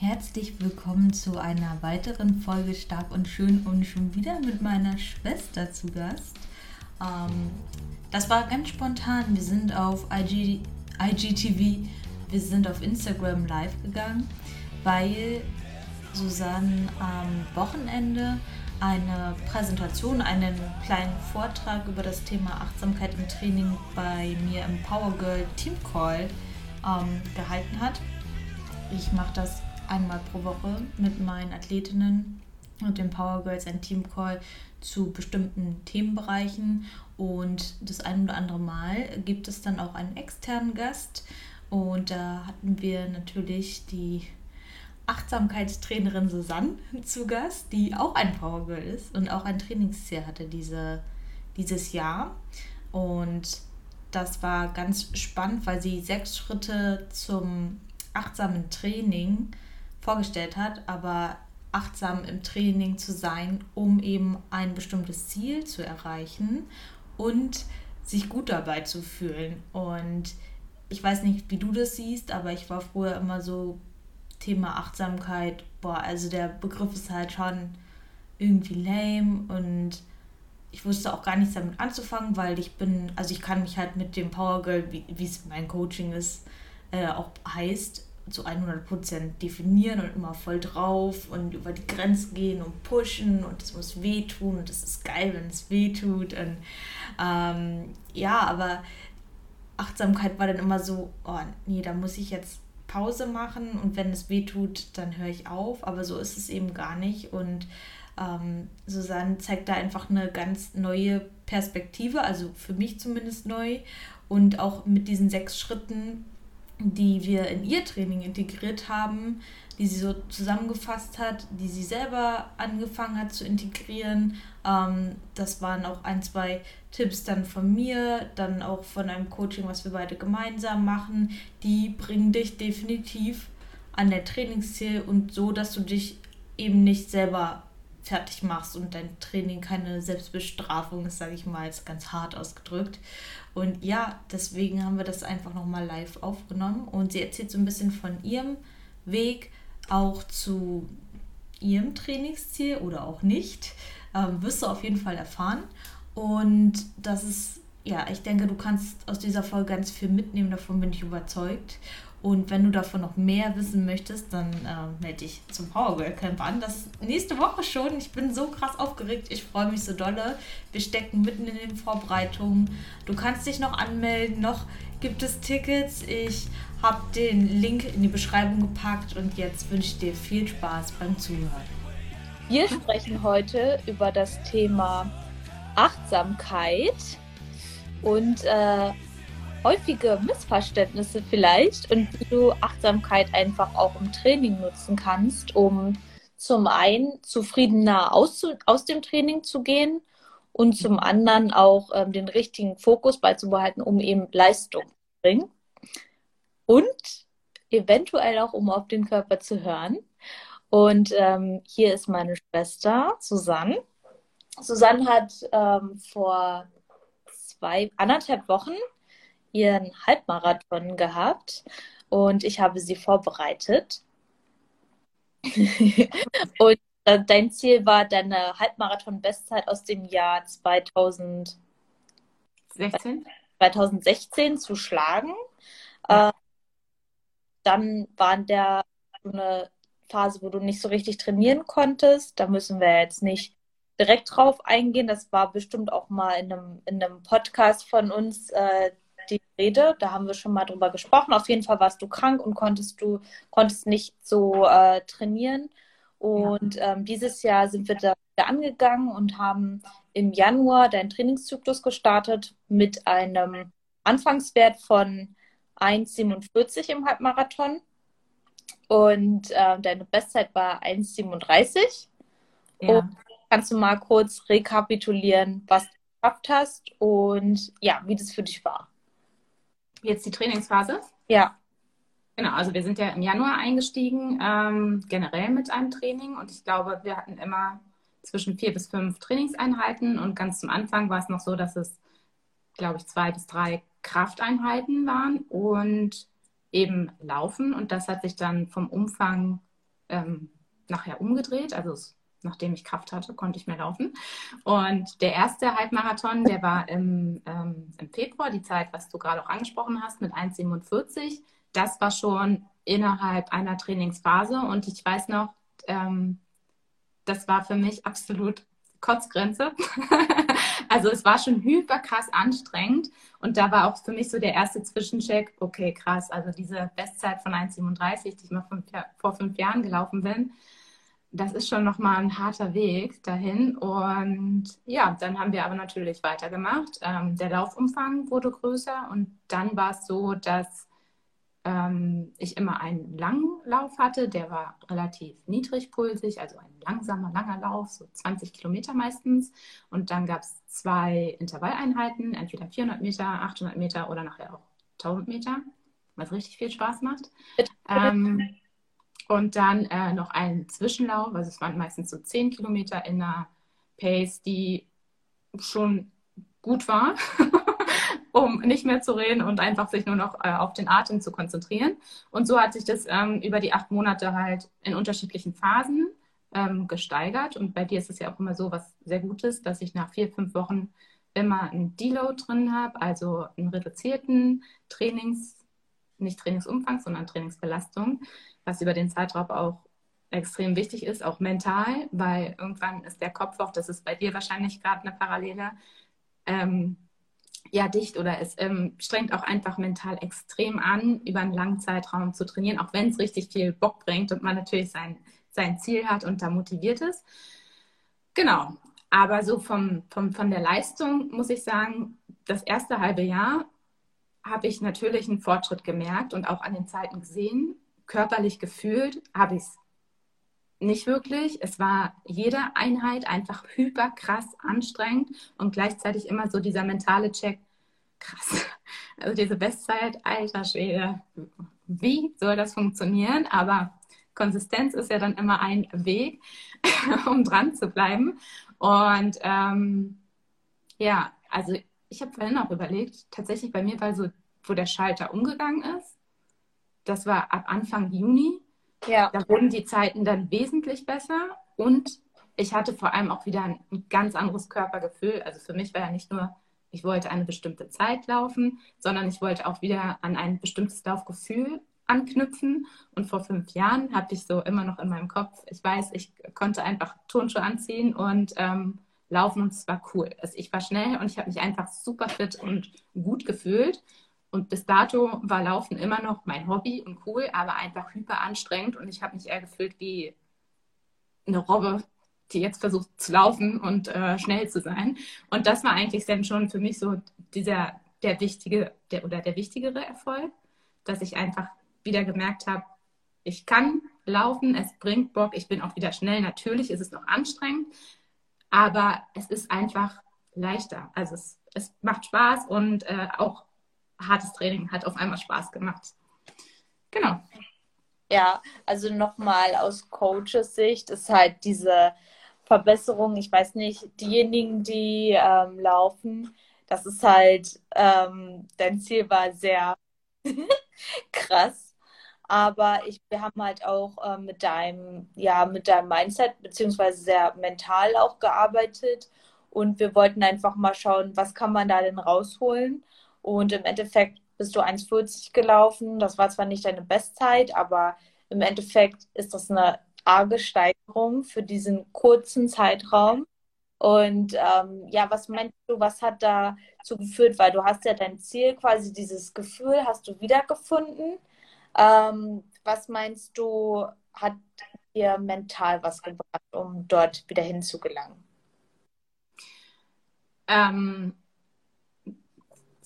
Herzlich willkommen zu einer weiteren Folge Stark und Schön und schon wieder mit meiner Schwester zu Gast. Ähm, das war ganz spontan. Wir sind auf IG, IGTV, wir sind auf Instagram live gegangen, weil Susanne am Wochenende eine Präsentation, einen kleinen Vortrag über das Thema Achtsamkeit im Training bei mir im Power Girl Team Call ähm, gehalten hat. Ich mache das einmal pro Woche mit meinen Athletinnen und den Power Girls ein Team Call zu bestimmten Themenbereichen und das ein oder andere Mal gibt es dann auch einen externen Gast und da hatten wir natürlich die Achtsamkeitstrainerin Susanne zu Gast, die auch ein Power Girl ist und auch ein Trainingsziel hatte diese, dieses Jahr. Und das war ganz spannend, weil sie sechs Schritte zum achtsamen Training vorgestellt hat, aber achtsam im Training zu sein, um eben ein bestimmtes Ziel zu erreichen und sich gut dabei zu fühlen. Und ich weiß nicht, wie du das siehst, aber ich war früher immer so Thema Achtsamkeit, boah, also der Begriff ist halt schon irgendwie lame und ich wusste auch gar nichts damit anzufangen, weil ich bin, also ich kann mich halt mit dem Power Girl, wie es mein Coaching ist, äh, auch heißt, zu 100% definieren und immer voll drauf und über die Grenzen gehen und pushen und es muss wehtun und es ist geil, wenn es wehtut und ähm, ja, aber Achtsamkeit war dann immer so, oh nee, da muss ich jetzt Pause machen und wenn es weh tut, dann höre ich auf. Aber so ist es eben gar nicht. Und ähm, Susanne zeigt da einfach eine ganz neue Perspektive, also für mich zumindest neu. Und auch mit diesen sechs Schritten, die wir in ihr Training integriert haben, die sie so zusammengefasst hat, die sie selber angefangen hat zu integrieren. Ähm, das waren auch ein, zwei Tipps dann von mir, dann auch von einem Coaching, was wir beide gemeinsam machen. Die bringen dich definitiv an der Trainingsziel und so, dass du dich eben nicht selber fertig machst und dein Training keine Selbstbestrafung ist, sage ich mal, jetzt ganz hart ausgedrückt. Und ja, deswegen haben wir das einfach nochmal live aufgenommen und sie erzählt so ein bisschen von ihrem Weg, auch zu ihrem Trainingsziel oder auch nicht. Ähm, wirst du auf jeden Fall erfahren. Und das ist, ja, ich denke, du kannst aus dieser Folge ganz viel mitnehmen, davon bin ich überzeugt. Und wenn du davon noch mehr wissen möchtest, dann äh, melde dich zum Power Girl Camp an. Das nächste Woche schon. Ich bin so krass aufgeregt. Ich freue mich so dolle. Wir stecken mitten in den Vorbereitungen. Du kannst dich noch anmelden. Noch gibt es Tickets. Ich habe den Link in die Beschreibung gepackt und jetzt wünsche ich dir viel Spaß beim Zuhören. Wir sprechen heute über das Thema Achtsamkeit und äh, häufige Missverständnisse vielleicht und wie du Achtsamkeit einfach auch im Training nutzen kannst, um zum einen zufriedener aus, aus dem Training zu gehen und zum anderen auch ähm, den richtigen Fokus beizubehalten, um eben Leistung zu bringen und eventuell auch, um auf den Körper zu hören. Und ähm, hier ist meine Schwester Susanne. Susanne hat ähm, vor zwei, anderthalb Wochen ihren Halbmarathon gehabt und ich habe sie vorbereitet. und äh, dein Ziel war, deine Halbmarathon-Bestzeit aus dem Jahr 2016, 2016 zu schlagen. Ja. Äh, dann war in der eine Phase, wo du nicht so richtig trainieren konntest. Da müssen wir jetzt nicht direkt drauf eingehen. Das war bestimmt auch mal in einem, in einem Podcast von uns äh, die Rede. Da haben wir schon mal drüber gesprochen. Auf jeden Fall warst du krank und konntest du konntest nicht so äh, trainieren. Und ja. ähm, dieses Jahr sind wir da wieder angegangen und haben im Januar deinen Trainingszyklus gestartet mit einem Anfangswert von 1,47 im Halbmarathon. Und äh, deine Bestzeit war 1,37. Ja. Und kannst du mal kurz rekapitulieren, was du geschafft hast und ja, wie das für dich war? Jetzt die Trainingsphase? Ja. Genau, also wir sind ja im Januar eingestiegen, ähm, generell mit einem Training und ich glaube, wir hatten immer zwischen vier bis fünf Trainingseinheiten und ganz zum Anfang war es noch so, dass es, glaube ich, zwei bis drei Krafteinheiten waren und eben Laufen und das hat sich dann vom Umfang ähm, nachher umgedreht. Also es, nachdem ich Kraft hatte, konnte ich mehr laufen. Und der erste Halbmarathon, der war im, ähm, im Februar, die Zeit, was du gerade auch angesprochen hast, mit 1,47. Das war schon innerhalb einer Trainingsphase. Und ich weiß noch, ähm, das war für mich absolut Kotzgrenze. also es war schon hyper krass anstrengend und da war auch für mich so der erste Zwischencheck, okay, krass, also diese Bestzeit von 1,37, die ich mal fünf, vor fünf Jahren gelaufen bin, das ist schon nochmal ein harter Weg dahin. Und ja, dann haben wir aber natürlich weitergemacht. Ähm, der Laufumfang wurde größer und dann war es so, dass ähm, ich immer einen langen Lauf hatte, der war relativ niedrigpulsig, also ein langsamer, langer Lauf, so 20 Kilometer meistens. Und dann gab es zwei Intervalleinheiten, entweder 400 Meter, 800 Meter oder nachher auch 1000 Meter, was richtig viel Spaß macht. Ähm, und dann äh, noch einen Zwischenlauf, also es waren meistens so 10 Kilometer in einer Pace, die schon gut war. um nicht mehr zu reden und einfach sich nur noch äh, auf den Atem zu konzentrieren. Und so hat sich das ähm, über die acht Monate halt in unterschiedlichen Phasen ähm, gesteigert. Und bei dir ist es ja auch immer so was sehr Gutes, dass ich nach vier, fünf Wochen immer einen Deload drin habe, also einen reduzierten Trainings, nicht Trainingsumfang, sondern Trainingsbelastung, was über den Zeitraum auch extrem wichtig ist, auch mental, weil irgendwann ist der Kopf auch, das ist bei dir wahrscheinlich gerade eine Parallele, ähm, ja dicht oder es ähm, strengt auch einfach mental extrem an, über einen langen Zeitraum zu trainieren, auch wenn es richtig viel Bock bringt und man natürlich sein, sein Ziel hat und da motiviert ist. Genau. Aber so vom, vom, von der Leistung muss ich sagen, das erste halbe Jahr habe ich natürlich einen Fortschritt gemerkt und auch an den Zeiten gesehen. Körperlich gefühlt habe ich es nicht wirklich. Es war jede Einheit einfach hyper krass anstrengend und gleichzeitig immer so dieser mentale Check. Krass. Also diese Bestzeit, alter Schwede. Wie soll das funktionieren? Aber Konsistenz ist ja dann immer ein Weg, um dran zu bleiben. Und ähm, ja, also ich habe vorhin auch überlegt, tatsächlich bei mir war so, wo der Schalter umgegangen ist, das war ab Anfang Juni ja. Da wurden die Zeiten dann wesentlich besser und ich hatte vor allem auch wieder ein, ein ganz anderes Körpergefühl. Also für mich war ja nicht nur, ich wollte eine bestimmte Zeit laufen, sondern ich wollte auch wieder an ein bestimmtes Laufgefühl anknüpfen. Und vor fünf Jahren habe ich so immer noch in meinem Kopf, ich weiß, ich konnte einfach Turnschuhe anziehen und ähm, laufen und es war cool. Also ich war schnell und ich habe mich einfach super fit und gut gefühlt. Und bis dato war Laufen immer noch mein Hobby und cool, aber einfach hyper anstrengend und ich habe mich eher gefühlt wie eine Robbe, die jetzt versucht zu laufen und äh, schnell zu sein. Und das war eigentlich dann schon für mich so dieser der wichtige der, oder der wichtigere Erfolg, dass ich einfach wieder gemerkt habe, ich kann laufen, es bringt Bock, ich bin auch wieder schnell. Natürlich ist es noch anstrengend, aber es ist einfach leichter. Also es, es macht Spaß und äh, auch hartes Training hat auf einmal Spaß gemacht. Genau. Ja, also nochmal aus Coaches Sicht ist halt diese Verbesserung, ich weiß nicht, diejenigen, die ähm, laufen, das ist halt, ähm, dein Ziel war sehr krass. Aber ich, wir haben halt auch äh, mit deinem, ja, mit deinem Mindset beziehungsweise sehr mental auch gearbeitet. Und wir wollten einfach mal schauen, was kann man da denn rausholen. Und im Endeffekt bist du 1,40 gelaufen. Das war zwar nicht deine Bestzeit, aber im Endeffekt ist das eine arge Steigerung für diesen kurzen Zeitraum. Und ähm, ja, was meinst du, was hat dazu geführt? Weil du hast ja dein Ziel, quasi dieses Gefühl, hast du wiedergefunden. Ähm, was meinst du, hat dir mental was gebracht, um dort wieder hinzugelangen? Ähm,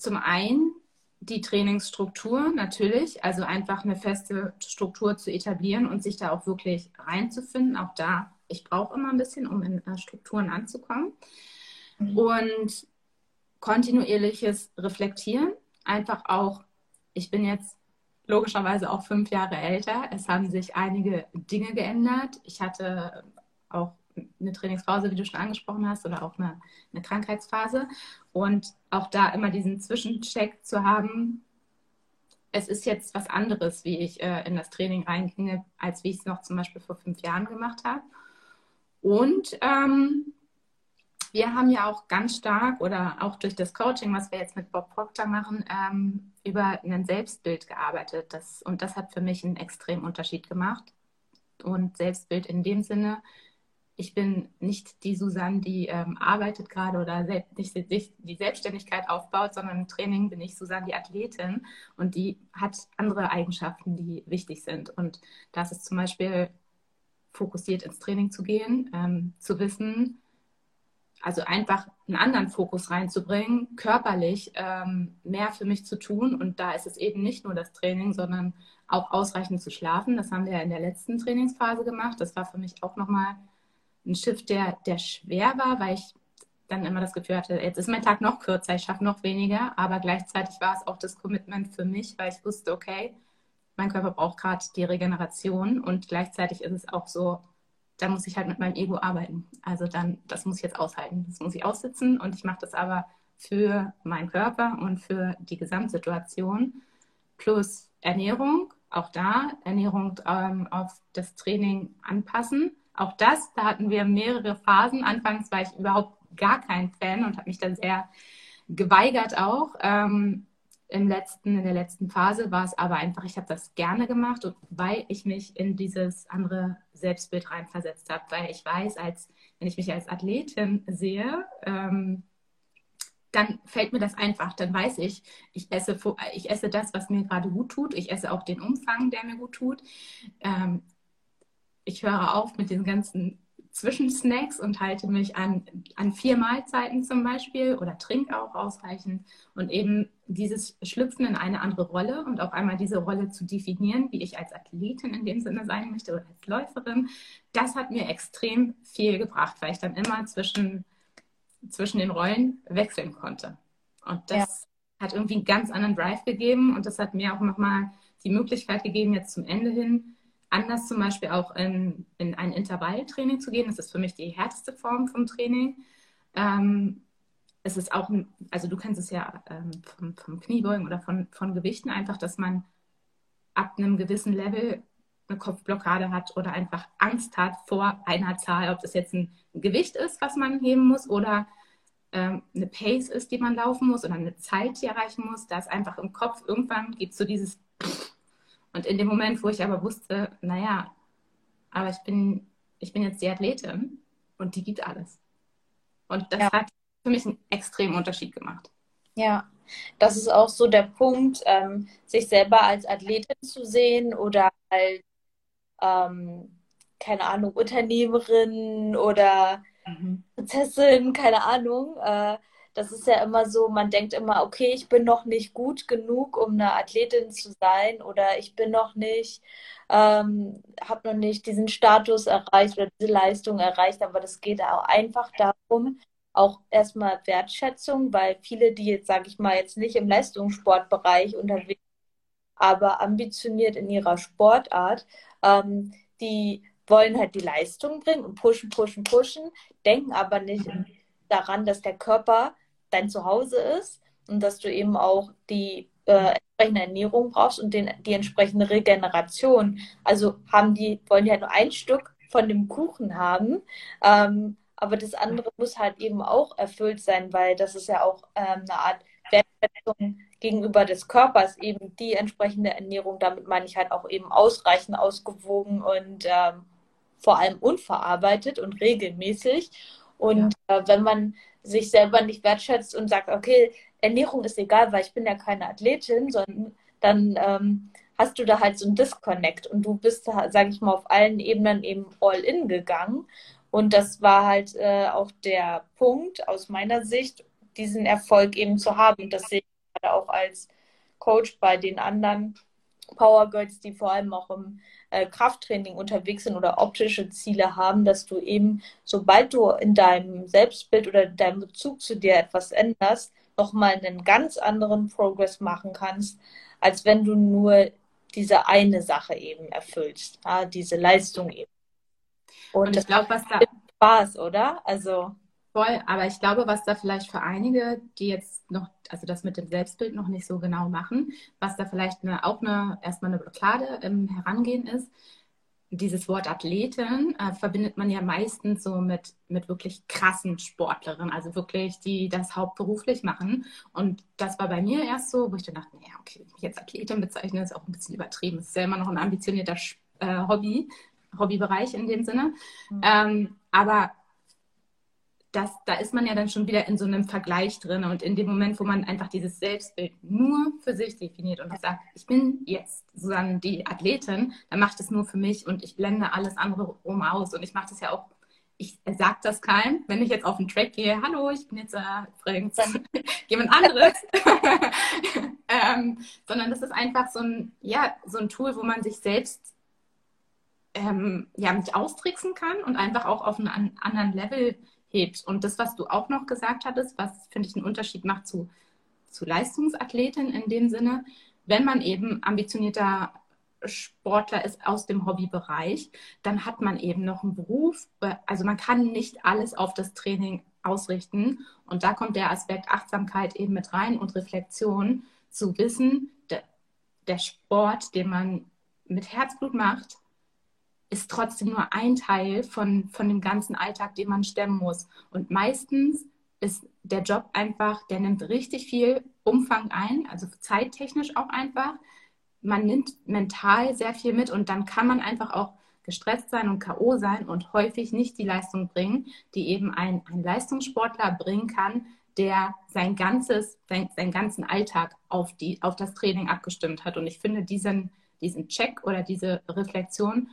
zum einen die Trainingsstruktur natürlich, also einfach eine feste Struktur zu etablieren und sich da auch wirklich reinzufinden. Auch da, ich brauche immer ein bisschen, um in äh, Strukturen anzukommen. Mhm. Und kontinuierliches Reflektieren, einfach auch, ich bin jetzt logischerweise auch fünf Jahre älter. Es haben sich einige Dinge geändert. Ich hatte auch eine Trainingspause, wie du schon angesprochen hast, oder auch eine, eine Krankheitsphase. Und auch da immer diesen Zwischencheck zu haben, es ist jetzt was anderes, wie ich äh, in das Training reinginge, als wie ich es noch zum Beispiel vor fünf Jahren gemacht habe. Und ähm, wir haben ja auch ganz stark oder auch durch das Coaching, was wir jetzt mit Bob Proctor machen, ähm, über ein Selbstbild gearbeitet. Das, und das hat für mich einen extremen Unterschied gemacht. Und Selbstbild in dem Sinne, ich bin nicht die Susanne, die ähm, arbeitet gerade oder nicht die Selbstständigkeit aufbaut, sondern im Training bin ich Susanne, die Athletin und die hat andere Eigenschaften, die wichtig sind. Und das ist zum Beispiel fokussiert ins Training zu gehen, ähm, zu wissen, also einfach einen anderen Fokus reinzubringen, körperlich ähm, mehr für mich zu tun. Und da ist es eben nicht nur das Training, sondern auch ausreichend zu schlafen. Das haben wir ja in der letzten Trainingsphase gemacht. Das war für mich auch nochmal ein Shift, der, der schwer war, weil ich dann immer das Gefühl hatte, jetzt ist mein Tag noch kürzer, ich schaffe noch weniger, aber gleichzeitig war es auch das Commitment für mich, weil ich wusste, okay, mein Körper braucht gerade die Regeneration. Und gleichzeitig ist es auch so, da muss ich halt mit meinem Ego arbeiten. Also dann, das muss ich jetzt aushalten, das muss ich aussitzen. Und ich mache das aber für meinen Körper und für die Gesamtsituation. Plus Ernährung, auch da Ernährung ähm, auf das Training anpassen auch das, da hatten wir mehrere Phasen. Anfangs war ich überhaupt gar kein Fan und habe mich dann sehr geweigert auch. Ähm, im letzten, in der letzten Phase war es aber einfach, ich habe das gerne gemacht, und weil ich mich in dieses andere Selbstbild reinversetzt habe, weil ich weiß, als wenn ich mich als Athletin sehe, ähm, dann fällt mir das einfach. Dann weiß ich, ich esse, ich esse das, was mir gerade gut tut. Ich esse auch den Umfang, der mir gut tut. Ähm, ich höre auf mit den ganzen Zwischensnacks und halte mich an, an vier Mahlzeiten zum Beispiel oder trinke auch ausreichend. Und eben dieses Schlüpfen in eine andere Rolle und auch einmal diese Rolle zu definieren, wie ich als Athletin in dem Sinne sein möchte oder als Läuferin, das hat mir extrem viel gebracht, weil ich dann immer zwischen, zwischen den Rollen wechseln konnte. Und das ja. hat irgendwie einen ganz anderen Drive gegeben und das hat mir auch nochmal die Möglichkeit gegeben, jetzt zum Ende hin, anders zum Beispiel auch in, in ein Intervalltraining zu gehen. Das ist für mich die härteste Form vom Training. Ähm, es ist auch, also du kennst es ja ähm, vom, vom, Kniebeugen oder von, von Gewichten einfach, dass man ab einem gewissen Level eine Kopfblockade hat oder einfach Angst hat vor einer Zahl, ob das jetzt ein Gewicht ist, was man heben muss oder ähm, eine Pace ist, die man laufen muss oder eine Zeit, die erreichen muss. Da ist einfach im Kopf irgendwann gibt es so dieses und in dem Moment, wo ich aber wusste, naja, aber ich bin, ich bin jetzt die Athletin und die gibt alles. Und das ja. hat für mich einen extremen Unterschied gemacht. Ja, das ist auch so der Punkt, ähm, sich selber als Athletin zu sehen oder als, ähm, keine Ahnung, Unternehmerin oder mhm. Prinzessin, keine Ahnung. Äh, das ist ja immer so, man denkt immer, okay, ich bin noch nicht gut genug, um eine Athletin zu sein oder ich bin noch nicht, ähm, habe noch nicht diesen Status erreicht oder diese Leistung erreicht, aber das geht auch einfach darum, auch erstmal Wertschätzung, weil viele, die jetzt, sage ich mal, jetzt nicht im Leistungssportbereich unterwegs aber ambitioniert in ihrer Sportart, ähm, die wollen halt die Leistung bringen und pushen, pushen, pushen, denken aber nicht daran, dass der Körper dein Zuhause ist und dass du eben auch die äh, entsprechende Ernährung brauchst und den, die entsprechende Regeneration. Also haben die, wollen die halt nur ein Stück von dem Kuchen haben. Ähm, aber das andere muss halt eben auch erfüllt sein, weil das ist ja auch ähm, eine Art Wertschätzung gegenüber des Körpers, eben die entsprechende Ernährung. Damit meine ich halt auch eben ausreichend, ausgewogen und ähm, vor allem unverarbeitet und regelmäßig. Und ja. äh, wenn man sich selber nicht wertschätzt und sagt, okay, Ernährung ist egal, weil ich bin ja keine Athletin, sondern dann ähm, hast du da halt so ein Disconnect und du bist, sage ich mal, auf allen Ebenen eben all in gegangen. Und das war halt äh, auch der Punkt aus meiner Sicht, diesen Erfolg eben zu haben. Und das sehe ich gerade auch als Coach bei den anderen Power Girls, die vor allem auch im äh, Krafttraining unterwegs sind oder optische Ziele haben, dass du eben, sobald du in deinem Selbstbild oder deinem Bezug zu dir etwas änderst, nochmal einen ganz anderen Progress machen kannst, als wenn du nur diese eine Sache eben erfüllst, ja, diese Leistung eben. Und, Und ich glaube, was da Spaß, oder? Also Voll, aber ich glaube, was da vielleicht für einige, die jetzt noch, also das mit dem Selbstbild noch nicht so genau machen, was da vielleicht eine, auch eine, erstmal eine Blockade im Herangehen ist, dieses Wort Athletin äh, verbindet man ja meistens so mit, mit wirklich krassen Sportlerinnen, also wirklich, die das hauptberuflich machen. Und das war bei mir erst so, wo ich dann dachte, naja, okay, ich jetzt Athletin bezeichne, ist auch ein bisschen übertrieben. Es ist ja immer noch ein ambitionierter äh, Hobby, Hobbybereich in dem Sinne. Mhm. Ähm, aber das, da ist man ja dann schon wieder in so einem Vergleich drin. Und in dem Moment, wo man einfach dieses Selbstbild nur für sich definiert und sagt, ich bin jetzt sozusagen die Athletin, dann macht es nur für mich und ich blende alles andere rum aus. Und ich mache das ja auch, ich sage das keinem, wenn ich jetzt auf den Track gehe, hallo, ich bin jetzt äh, übrigens jemand anderes. ähm, sondern das ist einfach so ein, ja, so ein Tool, wo man sich selbst ähm, ja, mit austricksen kann und einfach auch auf einem anderen Level hebt. Und das, was du auch noch gesagt hattest, was, finde ich, einen Unterschied macht zu, zu Leistungsathletin in dem Sinne, wenn man eben ambitionierter Sportler ist aus dem Hobbybereich, dann hat man eben noch einen Beruf. Also man kann nicht alles auf das Training ausrichten. Und da kommt der Aspekt Achtsamkeit eben mit rein und Reflexion zu wissen, der, der Sport, den man mit Herzblut macht, ist trotzdem nur ein Teil von, von dem ganzen Alltag, den man stemmen muss. Und meistens ist der Job einfach, der nimmt richtig viel Umfang ein, also zeittechnisch auch einfach. Man nimmt mental sehr viel mit und dann kann man einfach auch gestresst sein und K.O. sein und häufig nicht die Leistung bringen, die eben ein, ein Leistungssportler bringen kann, der sein ganzes, sein, seinen ganzen Alltag auf, die, auf das Training abgestimmt hat. Und ich finde diesen, diesen Check oder diese Reflexion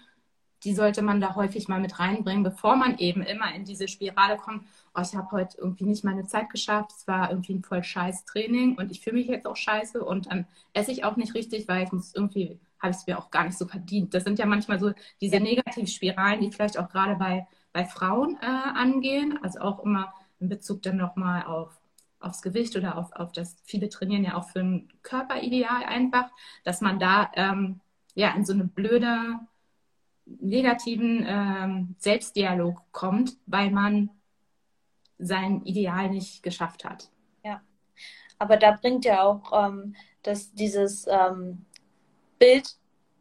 die sollte man da häufig mal mit reinbringen, bevor man eben immer in diese Spirale kommt, oh, ich habe heute irgendwie nicht meine Zeit geschafft, es war irgendwie ein voll scheiß Training und ich fühle mich jetzt auch scheiße und dann esse ich auch nicht richtig, weil ich muss irgendwie, habe ich es mir auch gar nicht so verdient. Das sind ja manchmal so diese Negativspiralen, die vielleicht auch gerade bei, bei Frauen äh, angehen, also auch immer in Bezug dann nochmal auf aufs Gewicht oder auf, auf das, viele trainieren ja auch für ein Körperideal einfach, dass man da ähm, ja in so eine blöde negativen ähm, Selbstdialog kommt, weil man sein Ideal nicht geschafft hat. Ja, aber da bringt ja auch ähm, dass dieses ähm, Bild,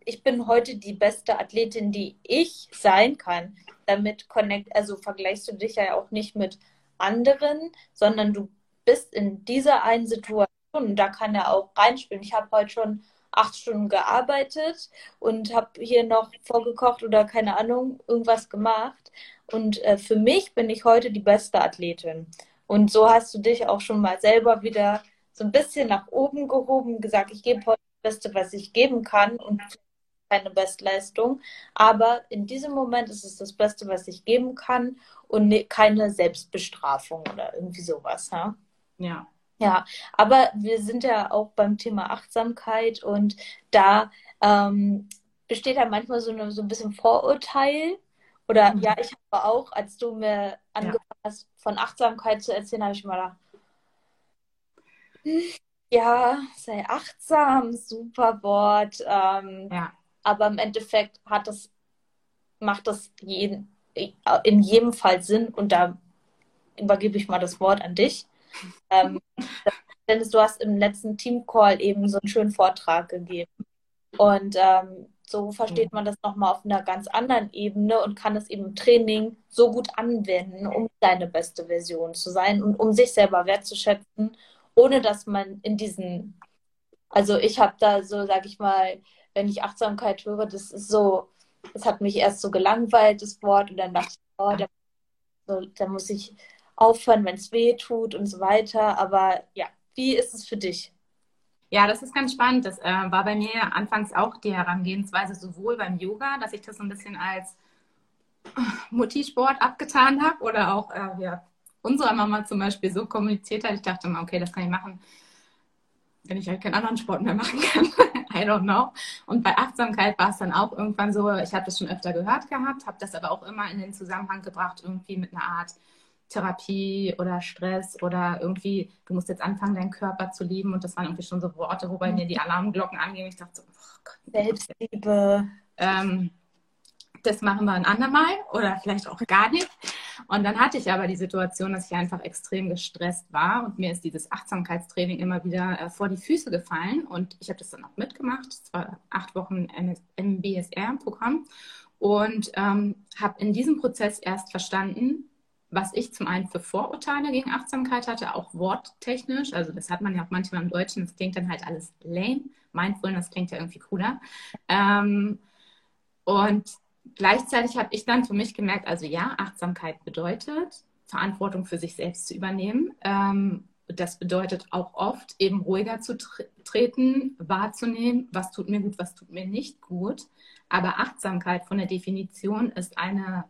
ich bin heute die beste Athletin, die ich sein kann. Damit connect, also vergleichst du dich ja auch nicht mit anderen, sondern du bist in dieser einen Situation und da kann er auch reinspielen. Ich habe heute schon acht Stunden gearbeitet und habe hier noch vorgekocht oder keine Ahnung, irgendwas gemacht. Und äh, für mich bin ich heute die beste Athletin. Und so hast du dich auch schon mal selber wieder so ein bisschen nach oben gehoben, gesagt, ich gebe heute das Beste, was ich geben kann und keine Bestleistung. Aber in diesem Moment ist es das Beste, was ich geben kann und ne, keine Selbstbestrafung oder irgendwie sowas. Ja. ja. Ja, aber wir sind ja auch beim Thema Achtsamkeit und da ähm, besteht ja manchmal so, eine, so ein bisschen Vorurteil. Oder mhm. ja, ich habe auch, als du mir angefangen ja. hast, von Achtsamkeit zu erzählen, habe ich mal gedacht, ja, sei achtsam, super Wort. Ähm, ja. Aber im Endeffekt hat das, macht das jeden, in jedem Fall Sinn und da übergebe ich mal das Wort an dich. Ähm, Dennis, du hast im letzten Team-Call eben so einen schönen Vortrag gegeben. Und ähm, so versteht man das nochmal auf einer ganz anderen Ebene und kann es eben im Training so gut anwenden, um seine beste Version zu sein und um sich selber wertzuschätzen, ohne dass man in diesen, also ich habe da so, sag ich mal, wenn ich Achtsamkeit höre, das ist so, das hat mich erst so gelangweilt, das Wort, und dann dachte ich, oh, da, so, da muss ich aufhören, wenn es weh tut und so weiter. Aber ja, wie ist es für dich? Ja, das ist ganz spannend. Das äh, war bei mir anfangs auch die Herangehensweise sowohl beim Yoga, dass ich das so ein bisschen als Mutti-Sport abgetan habe oder auch äh, ja, unserer Mama zum Beispiel so kommuniziert hat. Ich dachte mal, okay, das kann ich machen, wenn ich halt keinen anderen Sport mehr machen kann. I don't know. Und bei Achtsamkeit war es dann auch irgendwann so, ich habe das schon öfter gehört gehabt, habe das aber auch immer in den Zusammenhang gebracht, irgendwie mit einer Art Therapie oder Stress oder irgendwie, du musst jetzt anfangen, deinen Körper zu lieben. Und das waren irgendwie schon so Worte, wobei mir die Alarmglocken angehen. Ich dachte so, oh Gott. Selbstliebe. Ähm, das machen wir ein andermal oder vielleicht auch gar nicht. Und dann hatte ich aber die Situation, dass ich einfach extrem gestresst war und mir ist dieses Achtsamkeitstraining immer wieder äh, vor die Füße gefallen und ich habe das dann auch mitgemacht. Es war acht Wochen MBSR-Programm und ähm, habe in diesem Prozess erst verstanden, was ich zum einen für Vorurteile gegen Achtsamkeit hatte, auch worttechnisch. Also das hat man ja auch manchmal im Deutschen, das klingt dann halt alles lame. Mindfulness klingt ja irgendwie cooler. Ähm, und gleichzeitig habe ich dann für mich gemerkt, also ja, Achtsamkeit bedeutet, Verantwortung für sich selbst zu übernehmen. Ähm, das bedeutet auch oft eben ruhiger zu treten, wahrzunehmen, was tut mir gut, was tut mir nicht gut. Aber Achtsamkeit von der Definition ist eine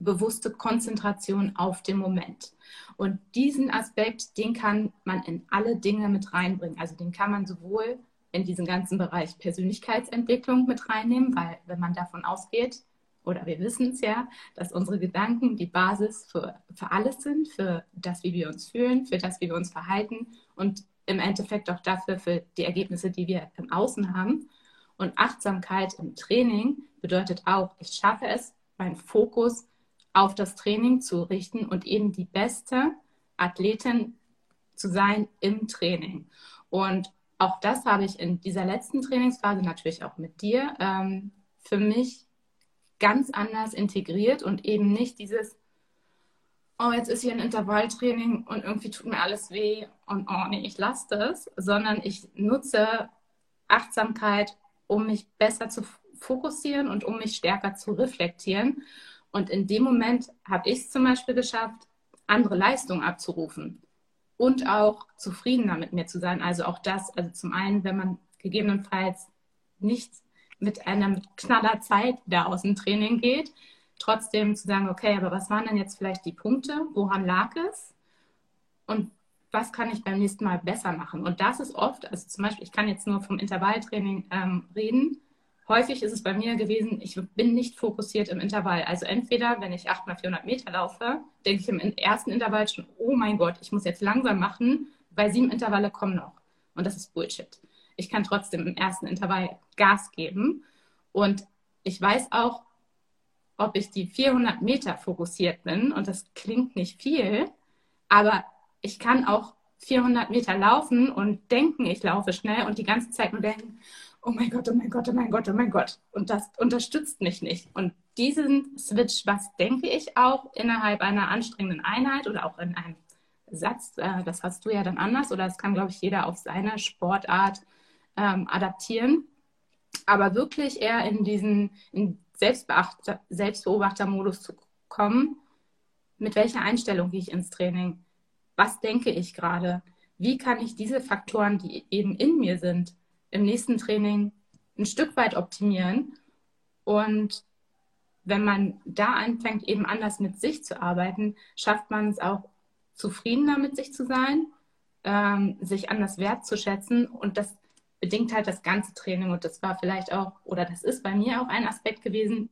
bewusste Konzentration auf den Moment. Und diesen Aspekt, den kann man in alle Dinge mit reinbringen. Also den kann man sowohl in diesen ganzen Bereich Persönlichkeitsentwicklung mit reinnehmen, weil wenn man davon ausgeht, oder wir wissen es ja, dass unsere Gedanken die Basis für, für alles sind, für das, wie wir uns fühlen, für das, wie wir uns verhalten und im Endeffekt auch dafür, für die Ergebnisse, die wir im Außen haben. Und Achtsamkeit im Training bedeutet auch, ich schaffe es, meinen Fokus auf das Training zu richten und eben die beste Athletin zu sein im Training. Und auch das habe ich in dieser letzten Trainingsphase natürlich auch mit dir ähm, für mich ganz anders integriert und eben nicht dieses, oh, jetzt ist hier ein Intervalltraining und irgendwie tut mir alles weh und oh nee, ich lasse das, sondern ich nutze Achtsamkeit, um mich besser zu fokussieren und um mich stärker zu reflektieren. Und in dem Moment habe ich es zum Beispiel geschafft, andere Leistungen abzurufen und auch zufriedener mit mir zu sein. Also auch das, also zum einen, wenn man gegebenenfalls nicht mit einer knaller Zeit wieder aus dem Training geht, trotzdem zu sagen, okay, aber was waren denn jetzt vielleicht die Punkte? Woran lag es? Und was kann ich beim nächsten Mal besser machen? Und das ist oft, also zum Beispiel, ich kann jetzt nur vom Intervalltraining ähm, reden. Häufig ist es bei mir gewesen, ich bin nicht fokussiert im Intervall. Also entweder, wenn ich 8 x 400 Meter laufe, denke ich im ersten Intervall schon, oh mein Gott, ich muss jetzt langsam machen, weil sieben Intervalle kommen noch. Und das ist Bullshit. Ich kann trotzdem im ersten Intervall Gas geben. Und ich weiß auch, ob ich die 400 Meter fokussiert bin. Und das klingt nicht viel, aber ich kann auch 400 Meter laufen und denken, ich laufe schnell und die ganze Zeit nur denken, oh mein Gott, oh mein Gott, oh mein Gott, oh mein Gott. Und das unterstützt mich nicht. Und diesen Switch, was denke ich auch innerhalb einer anstrengenden Einheit oder auch in einem Satz, äh, das hast du ja dann anders oder das kann, glaube ich, jeder auf seine Sportart ähm, adaptieren. Aber wirklich eher in diesen in Selbstbeobachtermodus zu kommen. Mit welcher Einstellung gehe ich ins Training? was denke ich gerade? Wie kann ich diese Faktoren, die eben in mir sind, im nächsten Training ein Stück weit optimieren? Und wenn man da anfängt, eben anders mit sich zu arbeiten, schafft man es auch, zufriedener mit sich zu sein, ähm, sich anders wertzuschätzen. Und das bedingt halt das ganze Training. Und das war vielleicht auch, oder das ist bei mir auch ein Aspekt gewesen.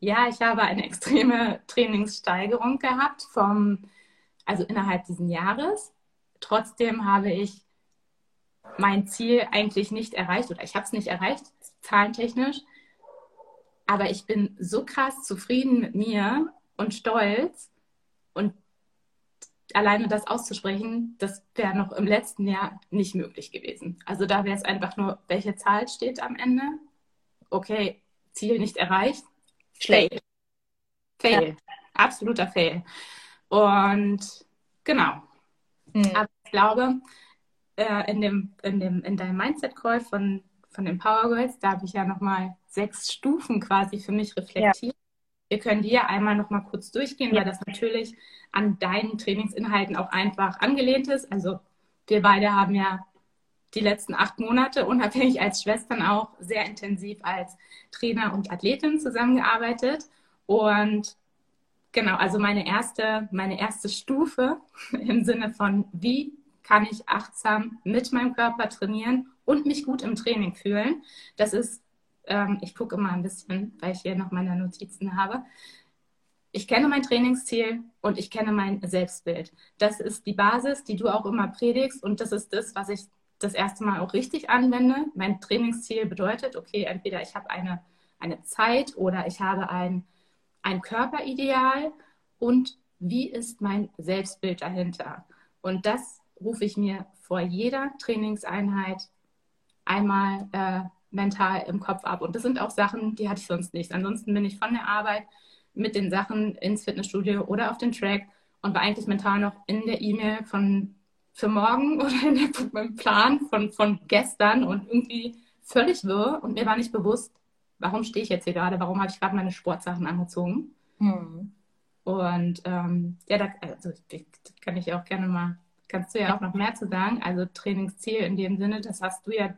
Ja, ich habe eine extreme Trainingssteigerung gehabt vom also innerhalb dieses Jahres. Trotzdem habe ich mein Ziel eigentlich nicht erreicht oder ich habe es nicht erreicht, zahlentechnisch. Aber ich bin so krass zufrieden mit mir und stolz und alleine das auszusprechen, das wäre noch im letzten Jahr nicht möglich gewesen. Also da wäre es einfach nur, welche Zahl steht am Ende? Okay, Ziel nicht erreicht. Fail. Fail. Ja. Absoluter Fail. Und genau. Mhm. Aber ich glaube, äh, in, dem, in, dem, in deinem Mindset-Call von, von den Power Girls, da habe ich ja nochmal sechs Stufen quasi für mich reflektiert. Ja. Wir können die ja einmal nochmal kurz durchgehen, ja. weil das natürlich an deinen Trainingsinhalten auch einfach angelehnt ist. Also wir beide haben ja die letzten acht Monate unabhängig als Schwestern auch sehr intensiv als Trainer und Athletin zusammengearbeitet. Und Genau, also meine erste, meine erste Stufe im Sinne von, wie kann ich achtsam mit meinem Körper trainieren und mich gut im Training fühlen. Das ist, ähm, ich gucke immer ein bisschen, weil ich hier noch meine Notizen habe. Ich kenne mein Trainingsziel und ich kenne mein Selbstbild. Das ist die Basis, die du auch immer predigst und das ist das, was ich das erste Mal auch richtig anwende. Mein Trainingsziel bedeutet, okay, entweder ich habe eine, eine Zeit oder ich habe ein ein Körperideal und wie ist mein Selbstbild dahinter. Und das rufe ich mir vor jeder Trainingseinheit einmal äh, mental im Kopf ab. Und das sind auch Sachen, die hatte ich sonst nicht. Ansonsten bin ich von der Arbeit mit den Sachen ins Fitnessstudio oder auf den Track und war eigentlich mental noch in der E-Mail von für morgen oder in der, Plan von, von gestern und irgendwie völlig wirr und mir war nicht bewusst, warum stehe ich jetzt hier gerade, warum habe ich gerade meine Sportsachen angezogen. Mhm. Und ähm, ja, da also, kann ich auch gerne mal, kannst du ja auch noch mehr zu sagen. Also Trainingsziel in dem Sinne, das hast du ja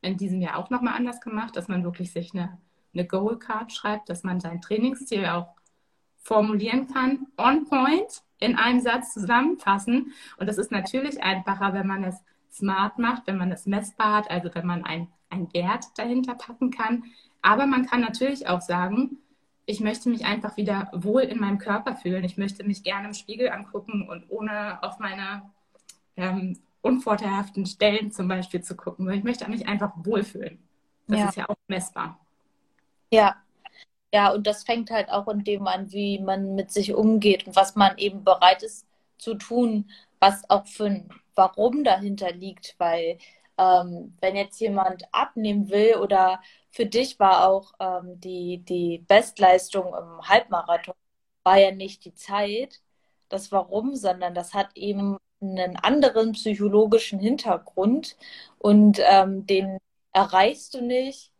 in diesem Jahr auch nochmal anders gemacht, dass man wirklich sich eine, eine Goal Card schreibt, dass man sein Trainingsziel auch formulieren kann, on point, in einem Satz zusammenfassen. Und das ist natürlich einfacher, wenn man es smart macht, wenn man es messbar hat, also wenn man einen Wert dahinter packen kann. Aber man kann natürlich auch sagen, ich möchte mich einfach wieder wohl in meinem Körper fühlen. Ich möchte mich gerne im Spiegel angucken und ohne auf meine ähm, unvorteilhaften Stellen zum Beispiel zu gucken. Ich möchte mich einfach wohlfühlen. Das ja. ist ja auch messbar. Ja. Ja, und das fängt halt auch in dem an, wie man mit sich umgeht und was man eben bereit ist zu tun, was auch für ein Warum dahinter liegt, weil ähm, wenn jetzt jemand abnehmen will oder für dich war auch ähm, die, die Bestleistung im Halbmarathon, war ja nicht die Zeit, das Warum, sondern das hat eben einen anderen psychologischen Hintergrund und ähm, den erreichst du nicht,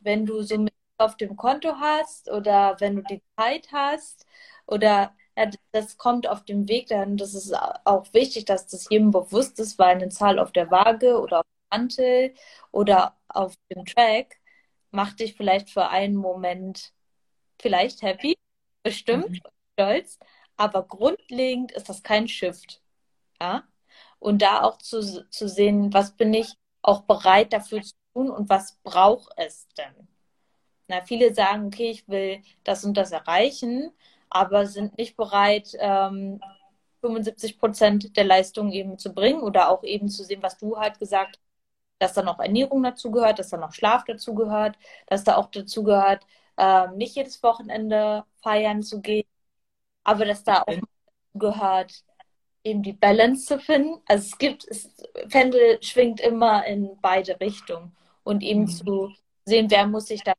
wenn du so mit auf dem Konto hast oder wenn du die Zeit hast oder ja, das kommt auf dem Weg dann. Das ist auch wichtig, dass das jedem bewusst ist, weil eine Zahl auf der Waage oder auf dem Mantel oder auf dem Track macht dich vielleicht für einen Moment vielleicht happy, bestimmt, mhm. stolz, aber grundlegend ist das kein Shift. Ja? Und da auch zu, zu sehen, was bin ich auch bereit dafür zu tun und was braucht es denn? Na, viele sagen, okay, ich will das und das erreichen, aber sind nicht bereit, ähm, 75 Prozent der Leistung eben zu bringen oder auch eben zu sehen, was du halt gesagt hast, dass da noch Ernährung dazu gehört, dass da noch Schlaf dazu gehört, dass da auch dazu gehört, ähm, nicht jedes Wochenende feiern zu gehen, aber dass da auch gehört, eben die Balance zu finden. Also es gibt, es, Pendel schwingt immer in beide Richtungen und eben mhm. zu sehen, wer muss sich da.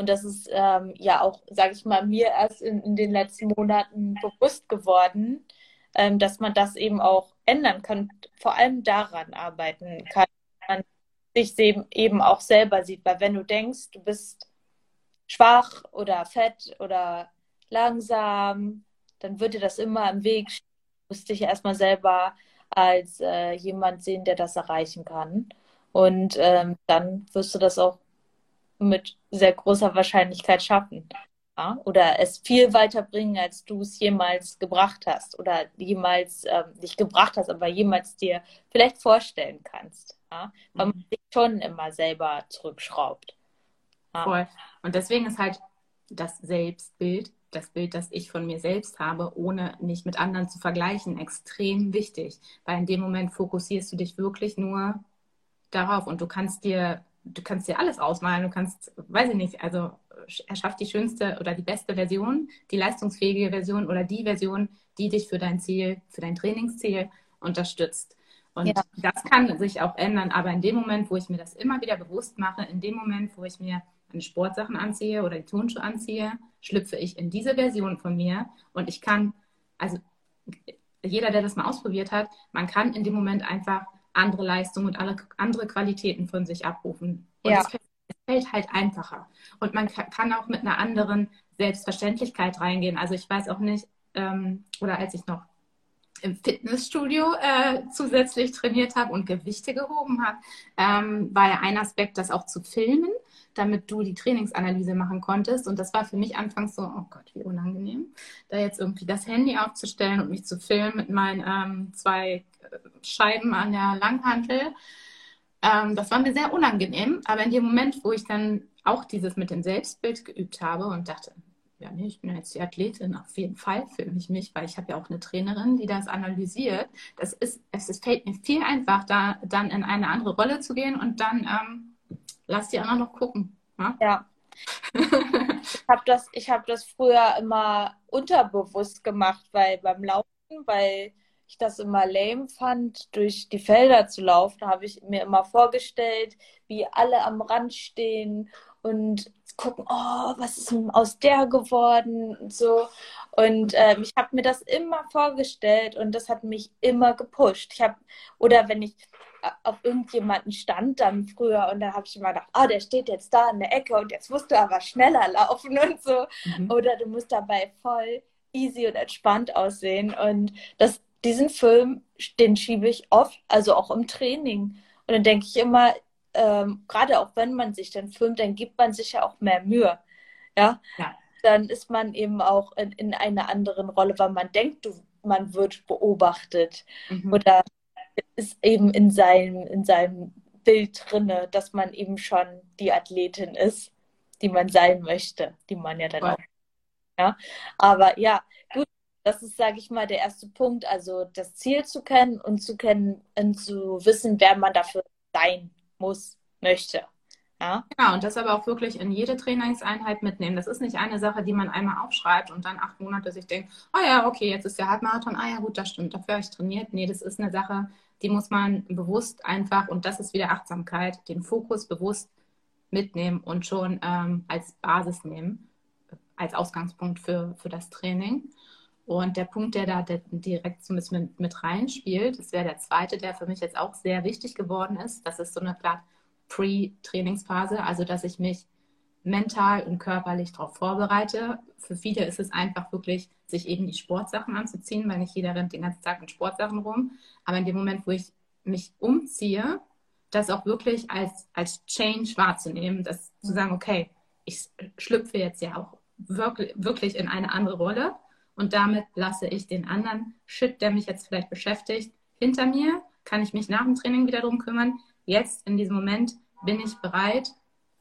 Und das ist ähm, ja auch, sage ich mal, mir erst in, in, den letzten Monaten bewusst geworden, ähm, dass man das eben auch ändern kann, vor allem daran arbeiten kann, man sich eben auch selber sieht. Weil wenn du denkst, du bist schwach oder fett oder langsam, dann wird dir das immer im Weg stehen musst dich erstmal selber als äh, jemand sehen, der das erreichen kann. Und ähm, dann wirst du das auch mit sehr großer Wahrscheinlichkeit schaffen. Ja? Oder es viel weiter bringen, als du es jemals gebracht hast. Oder jemals ähm, nicht gebracht hast, aber jemals dir vielleicht vorstellen kannst. Ja? Weil man mhm. sich schon immer selber zurückschraubt. Ja? Voll. Und deswegen ist halt das Selbstbild das Bild, das ich von mir selbst habe, ohne nicht mit anderen zu vergleichen, extrem wichtig. Weil in dem Moment fokussierst du dich wirklich nur darauf und du kannst dir, du kannst dir alles ausmalen, du kannst, weiß ich nicht, also erschaff die schönste oder die beste Version, die leistungsfähige Version oder die Version, die dich für dein Ziel, für dein Trainingsziel unterstützt. Und ja. das kann sich auch ändern, aber in dem Moment, wo ich mir das immer wieder bewusst mache, in dem Moment, wo ich mir meine Sportsachen anziehe oder die Turnschuhe anziehe, schlüpfe ich in diese Version von mir und ich kann, also jeder, der das mal ausprobiert hat, man kann in dem Moment einfach andere Leistungen und alle, andere Qualitäten von sich abrufen. Und ja. es, fällt, es fällt halt einfacher. Und man kann auch mit einer anderen Selbstverständlichkeit reingehen. Also ich weiß auch nicht, ähm, oder als ich noch im Fitnessstudio äh, zusätzlich trainiert habe und Gewichte gehoben habe, ähm, war ja ein Aspekt, das auch zu filmen damit du die Trainingsanalyse machen konntest. Und das war für mich anfangs so, oh Gott, wie unangenehm, da jetzt irgendwie das Handy aufzustellen und mich zu filmen mit meinen ähm, zwei äh, Scheiben an der Langhantel. Ähm, das war mir sehr unangenehm. Aber in dem Moment, wo ich dann auch dieses mit dem Selbstbild geübt habe und dachte, ja, nee, ich bin jetzt die Athletin, auf jeden Fall filme ich mich, weil ich habe ja auch eine Trainerin, die das analysiert. Das ist, es, fällt mir viel einfach, da dann in eine andere Rolle zu gehen und dann ähm, lass die anderen noch gucken. Ja. ja. habe das, ich hab das früher immer unterbewusst gemacht, weil beim Laufen, weil ich das immer lame fand, durch die Felder zu laufen, habe ich mir immer vorgestellt, wie alle am Rand stehen und gucken, oh, was ist aus der geworden und so. Und ähm, ich habe mir das immer vorgestellt und das hat mich immer gepusht. Ich habe, oder wenn ich auf irgendjemanden stand dann früher und da habe ich immer gedacht, ah, oh, der steht jetzt da in der Ecke und jetzt musst du aber schneller laufen und so. Mhm. Oder du musst dabei voll easy und entspannt aussehen. Und das, diesen Film, den schiebe ich oft, also auch im Training. Und dann denke ich immer, ähm, gerade auch wenn man sich dann filmt, dann gibt man sich ja auch mehr Mühe. Ja. ja. Dann ist man eben auch in, in einer anderen Rolle, weil man denkt, du, man wird beobachtet. Mhm. Oder ist eben in seinem, in seinem Bild drinne, dass man eben schon die Athletin ist, die man sein möchte, die man ja dann Voll. auch. Ja. Aber ja, gut, das ist, sage ich mal, der erste Punkt, also das Ziel zu kennen und zu kennen und zu wissen, wer man dafür sein muss, möchte. Ja? ja, und das aber auch wirklich in jede Trainingseinheit mitnehmen. Das ist nicht eine Sache, die man einmal aufschreibt und dann acht Monate sich denkt, oh ja, okay, jetzt ist der Halbmarathon, ah ja, gut, das stimmt, dafür habe ich trainiert. Nee, das ist eine Sache, die muss man bewusst einfach, und das ist wieder Achtsamkeit, den Fokus bewusst mitnehmen und schon ähm, als Basis nehmen, als Ausgangspunkt für, für das Training. Und der Punkt, der da direkt so ein bisschen mit, reinspielt, das wäre der zweite, der für mich jetzt auch sehr wichtig geworden ist. Das ist so eine Pre-Trainingsphase, also dass ich mich mental und körperlich darauf vorbereite. Für viele ist es einfach wirklich, sich eben die Sportsachen anzuziehen, weil nicht jeder rennt den ganzen Tag mit Sportsachen rum. Aber in dem Moment, wo ich mich umziehe, das auch wirklich als, als Change wahrzunehmen, das zu sagen, okay, ich schlüpfe jetzt ja auch wirklich, wirklich in eine andere Rolle und damit lasse ich den anderen Shit, der mich jetzt vielleicht beschäftigt, hinter mir, kann ich mich nach dem Training wieder darum kümmern. Jetzt in diesem Moment bin ich bereit,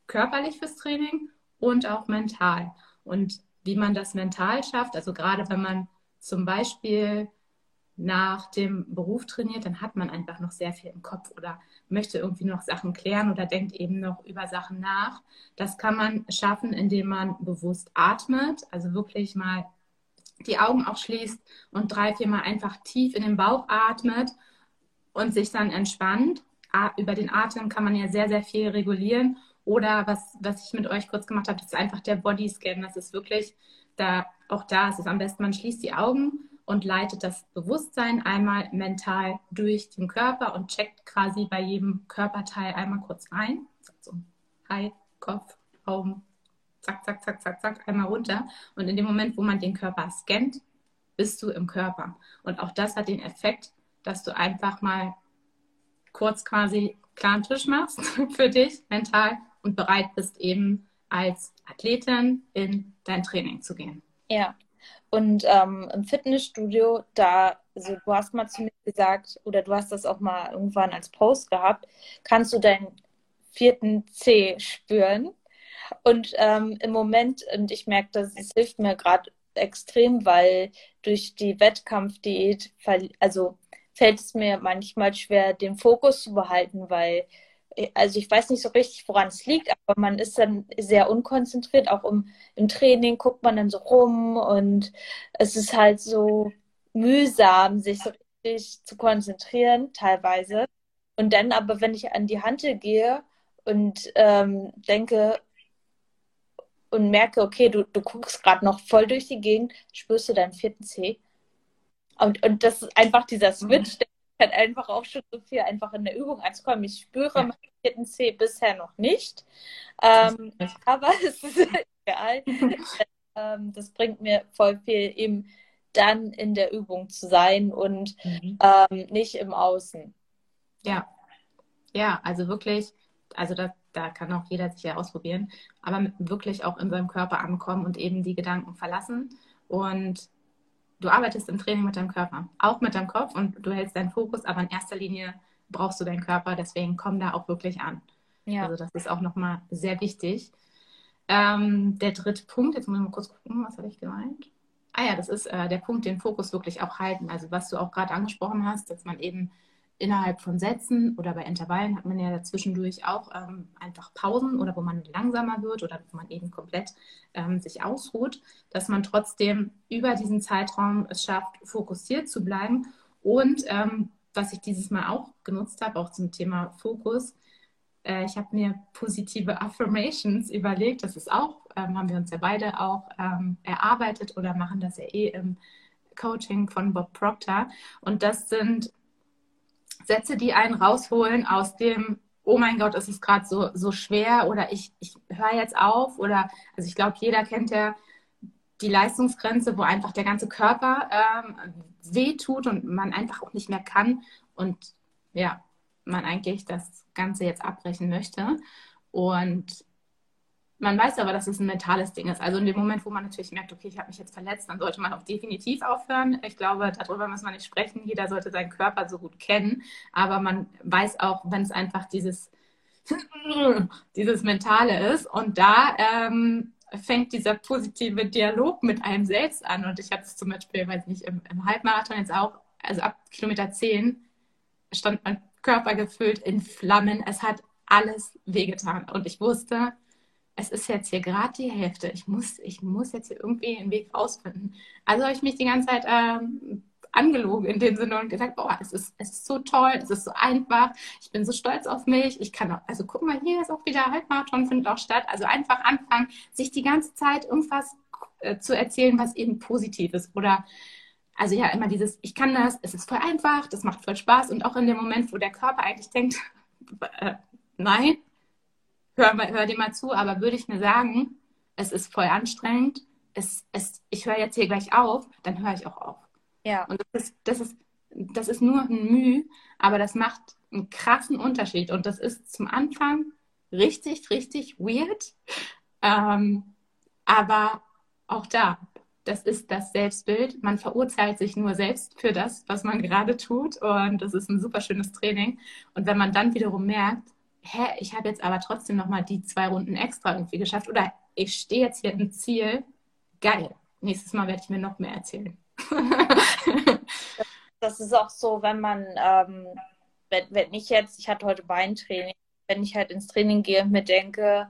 körperlich fürs Training und auch mental. Und wie man das mental schafft, also gerade wenn man zum Beispiel nach dem Beruf trainiert, dann hat man einfach noch sehr viel im Kopf oder möchte irgendwie noch Sachen klären oder denkt eben noch über Sachen nach. Das kann man schaffen, indem man bewusst atmet, also wirklich mal die Augen auch schließt und drei, viermal einfach tief in den Bauch atmet und sich dann entspannt. Über den Atem kann man ja sehr, sehr viel regulieren. Oder was, was ich mit euch kurz gemacht habe, das ist einfach der Bodyscan. Das ist wirklich, da, auch da ist es am besten, man schließt die Augen und leitet das Bewusstsein einmal mental durch den Körper und checkt quasi bei jedem Körperteil einmal kurz ein. So, Hi, Kopf, Augen, zack, zack, zack, zack, zack, einmal runter. Und in dem Moment, wo man den Körper scannt, bist du im Körper. Und auch das hat den Effekt, dass du einfach mal kurz quasi klaren Tisch machst für dich mental und bereit bist eben als Athletin in dein Training zu gehen. Ja. Und ähm, im Fitnessstudio, da, also du hast mal zu mir gesagt, oder du hast das auch mal irgendwann als Post gehabt, kannst du deinen vierten C spüren. Und ähm, im Moment, und ich merke, dass es hilft mir gerade extrem, weil durch die Wettkampfdiät, also fällt es mir manchmal schwer, den Fokus zu behalten, weil, also ich weiß nicht so richtig, woran es liegt, aber man ist dann sehr unkonzentriert. Auch im, im Training guckt man dann so rum und es ist halt so mühsam, sich so richtig zu konzentrieren, teilweise. Und dann aber, wenn ich an die Hantel gehe und ähm, denke, und merke, okay, du, du guckst gerade noch voll durch die Gegend, spürst du deinen vierten C. Und, und das ist einfach dieser Switch, der hat einfach auch schon so viel einfach in der Übung anzukommen. Ich spüre ja. meinen vierten C bisher noch nicht. Ähm, aber es ist egal. ähm, das bringt mir voll viel, eben dann in der Übung zu sein und mhm. ähm, nicht im Außen. Ja. Ja, also wirklich, also das, da kann auch jeder sich ja ausprobieren, aber wirklich auch in seinem Körper ankommen und eben die Gedanken verlassen. Und du arbeitest im Training mit deinem Körper, auch mit deinem Kopf und du hältst deinen Fokus, aber in erster Linie brauchst du deinen Körper, deswegen komm da auch wirklich an. Ja. Also das ist auch nochmal sehr wichtig. Ähm, der dritte Punkt, jetzt muss ich mal kurz gucken, was habe ich gemeint? Ah ja, das ist äh, der Punkt, den Fokus wirklich auch halten. Also was du auch gerade angesprochen hast, dass man eben innerhalb von Sätzen oder bei Intervallen hat man ja dazwischendurch auch ähm, einfach Pausen oder wo man langsamer wird oder wo man eben komplett ähm, sich ausruht, dass man trotzdem über diesen Zeitraum es schafft, fokussiert zu bleiben. Und ähm, was ich dieses Mal auch genutzt habe, auch zum Thema Fokus, äh, ich habe mir positive Affirmations überlegt. Das ist auch, ähm, haben wir uns ja beide auch ähm, erarbeitet oder machen das ja eh im Coaching von Bob Proctor. Und das sind Sätze, die einen rausholen aus dem, oh mein Gott, es ist gerade so, so schwer oder ich, ich höre jetzt auf oder, also ich glaube, jeder kennt ja die Leistungsgrenze, wo einfach der ganze Körper ähm, wehtut und man einfach auch nicht mehr kann und ja, man eigentlich das Ganze jetzt abbrechen möchte. Und man weiß aber, dass es ein mentales Ding ist. Also in dem Moment, wo man natürlich merkt, okay, ich habe mich jetzt verletzt, dann sollte man auch definitiv aufhören. Ich glaube, darüber muss man nicht sprechen. Jeder sollte seinen Körper so gut kennen. Aber man weiß auch, wenn es einfach dieses, dieses Mentale ist. Und da ähm, fängt dieser positive Dialog mit einem selbst an. Und ich habe es zum Beispiel, weiß nicht, im, im Halbmarathon jetzt auch, also ab Kilometer 10 stand mein Körper gefüllt in Flammen. Es hat alles wehgetan. Und ich wusste, es ist jetzt hier gerade die Hälfte. Ich muss, ich muss jetzt hier irgendwie einen Weg rausfinden. Also habe ich mich die ganze Zeit ähm, angelogen in dem Sinne und gesagt, boah, es ist, es ist so toll, es ist so einfach, ich bin so stolz auf mich, ich kann auch, also guck mal, hier ist auch wieder Halbmarathon, findet auch statt. Also einfach anfangen, sich die ganze Zeit irgendwas äh, zu erzählen, was eben positiv ist. Oder also ja, immer dieses, ich kann das, es ist voll einfach, das macht voll Spaß und auch in dem Moment, wo der Körper eigentlich denkt, äh, nein, hör, hör dir mal zu, aber würde ich mir sagen, es ist voll anstrengend, es, es, ich höre jetzt hier gleich auf, dann höre ich auch auf. Ja. Und das ist, das ist, das ist nur ein Mühe, aber das macht einen krassen Unterschied. Und das ist zum Anfang richtig, richtig weird. Ähm, aber auch da, das ist das Selbstbild. Man verurteilt sich nur selbst für das, was man gerade tut. Und das ist ein super schönes Training. Und wenn man dann wiederum merkt, hä, ich habe jetzt aber trotzdem nochmal die zwei Runden extra irgendwie geschafft oder ich stehe jetzt hier im Ziel, geil. Nächstes Mal werde ich mir noch mehr erzählen. das ist auch so, wenn man, ähm, wenn, wenn ich jetzt, ich hatte heute Beintraining, wenn ich halt ins Training gehe und mir denke,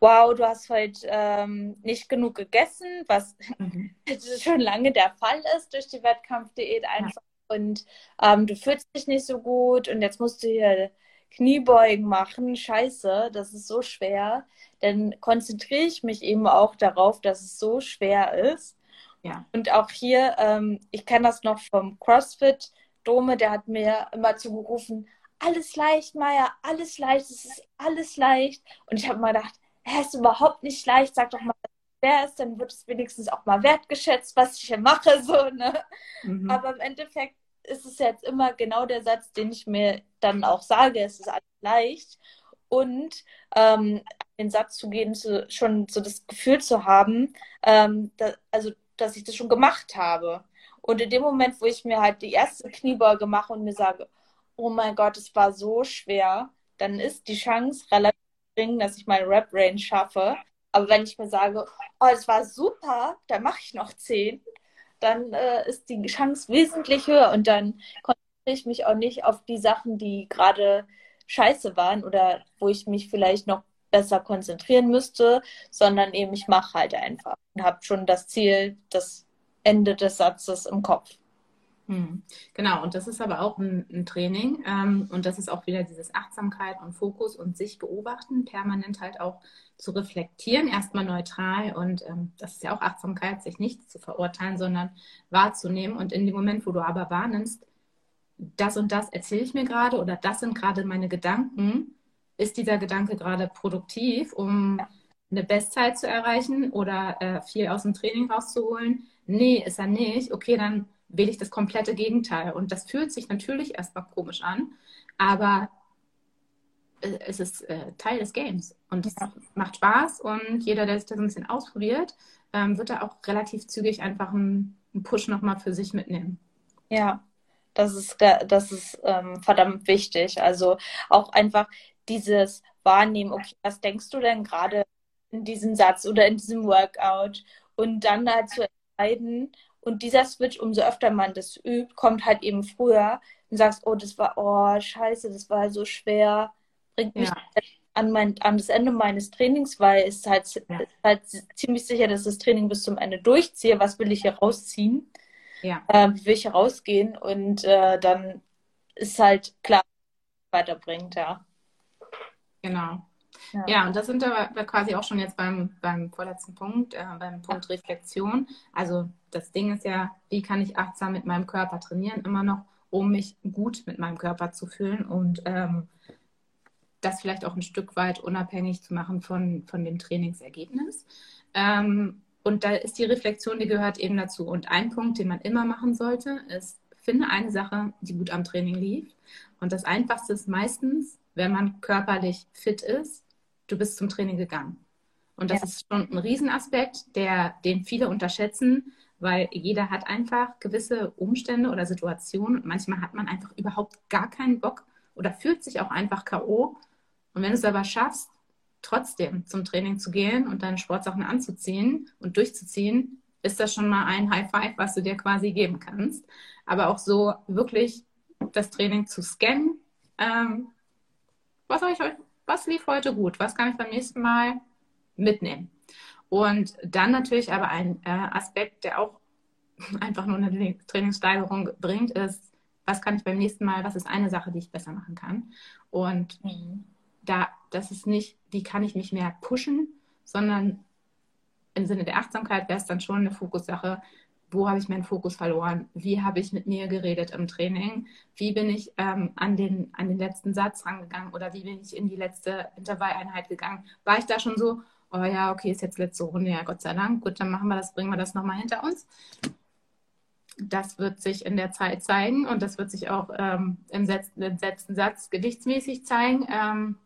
wow, du hast heute ähm, nicht genug gegessen, was mhm. schon lange der Fall ist durch die Wettkampfdiät einfach. Ja. Und ähm, du fühlst dich nicht so gut und jetzt musst du hier Kniebeugen machen, scheiße, das ist so schwer, dann konzentriere ich mich eben auch darauf, dass es so schwer ist. Ja. Und auch hier, ähm, ich kenne das noch vom CrossFit, Dome, der hat mir immer zugerufen, alles leicht, Maya, alles leicht, es ist alles leicht. Und ich habe mal gedacht, es ist überhaupt nicht leicht, sag doch mal, schwer ist, dann wird es wenigstens auch mal wertgeschätzt, was ich hier mache, so, ne? Mhm. Aber im Endeffekt ist es jetzt immer genau der Satz, den ich mir dann auch sage, es ist alles leicht. Und ähm, den Satz zu gehen, zu, schon so das Gefühl zu haben, ähm, da, also dass ich das schon gemacht habe. Und in dem Moment, wo ich mir halt die erste Kniebeuge mache und mir sage, oh mein Gott, es war so schwer, dann ist die Chance relativ gering, dass ich meine Rap-Range schaffe. Aber wenn ich mir sage, oh, es war super, dann mache ich noch zehn, dann äh, ist die Chance wesentlich höher und dann konzentriere ich mich auch nicht auf die Sachen, die gerade scheiße waren oder wo ich mich vielleicht noch besser konzentrieren müsste, sondern eben ich mache halt einfach und habe schon das Ziel, das Ende des Satzes im Kopf. Hm. Genau, und das ist aber auch ein, ein Training ähm, und das ist auch wieder dieses Achtsamkeit und Fokus und sich beobachten, permanent halt auch zu reflektieren, erstmal neutral und ähm, das ist ja auch Achtsamkeit, sich nicht zu verurteilen, sondern wahrzunehmen und in dem Moment, wo du aber wahrnimmst, das und das erzähle ich mir gerade oder das sind gerade meine Gedanken, ist dieser Gedanke gerade produktiv, um eine Bestzeit zu erreichen oder äh, viel aus dem Training rauszuholen? Nee, ist er nicht. Okay, dann wähle ich das komplette Gegenteil. Und das fühlt sich natürlich erstmal komisch an, aber es ist äh, Teil des Games und es ja. macht Spaß und jeder, der sich das ein bisschen ausprobiert, ähm, wird da auch relativ zügig einfach einen, einen Push nochmal für sich mitnehmen. Ja, das ist, das ist ähm, verdammt wichtig. Also auch einfach dieses Wahrnehmen, okay, was denkst du denn gerade in diesem Satz oder in diesem Workout? Und dann halt zu entscheiden, Und dieser Switch, umso öfter man das übt, kommt halt eben früher und sagst, oh, das war, oh, scheiße, das war so schwer, bringt mich ja. an, mein, an das Ende meines Trainings, weil es halt, ja. ist halt ziemlich sicher, dass das Training bis zum Ende durchziehe. Was will ich hier rausziehen? Ja. Äh, wie will ich hier rausgehen? Und äh, dann ist halt klar, weiterbringt, ja. Genau. Ja. ja, und das sind wir quasi auch schon jetzt beim, beim vorletzten Punkt, äh, beim Punkt Reflexion. Also das Ding ist ja, wie kann ich achtsam mit meinem Körper trainieren, immer noch, um mich gut mit meinem Körper zu fühlen und ähm, das vielleicht auch ein Stück weit unabhängig zu machen von, von dem Trainingsergebnis. Ähm, und da ist die Reflexion, die gehört eben dazu. Und ein Punkt, den man immer machen sollte, ist, finde eine Sache, die gut am Training lief. Und das Einfachste ist meistens, wenn man körperlich fit ist, du bist zum Training gegangen. Und das ja. ist schon ein Riesenaspekt, der, den viele unterschätzen, weil jeder hat einfach gewisse Umstände oder Situationen. Manchmal hat man einfach überhaupt gar keinen Bock oder fühlt sich auch einfach K.O. Und wenn du es aber schaffst, trotzdem zum Training zu gehen und deine Sportsachen anzuziehen und durchzuziehen, ist das schon mal ein High Five, was du dir quasi geben kannst. Aber auch so wirklich das Training zu scannen. Ähm, was ich was lief heute gut, was kann ich beim nächsten Mal mitnehmen. Und dann natürlich aber ein äh, Aspekt, der auch einfach nur eine Trainingssteigerung bringt, ist, was kann ich beim nächsten Mal, was ist eine Sache, die ich besser machen kann. Und mhm. Da, das ist nicht, die kann ich nicht mehr pushen, sondern im Sinne der Achtsamkeit wäre es dann schon eine Fokussache, wo habe ich meinen Fokus verloren? Wie habe ich mit mir geredet im Training? Wie bin ich ähm, an, den, an den letzten Satz rangegangen oder wie bin ich in die letzte Intervalleinheit gegangen? War ich da schon so, oh ja, okay, ist jetzt letzte Runde, ja, Gott sei Dank, gut, dann machen wir das, bringen wir das nochmal hinter uns. Das wird sich in der Zeit zeigen und das wird sich auch ähm, im, letzten, im letzten Satz gewichtsmäßig zeigen. Ähm,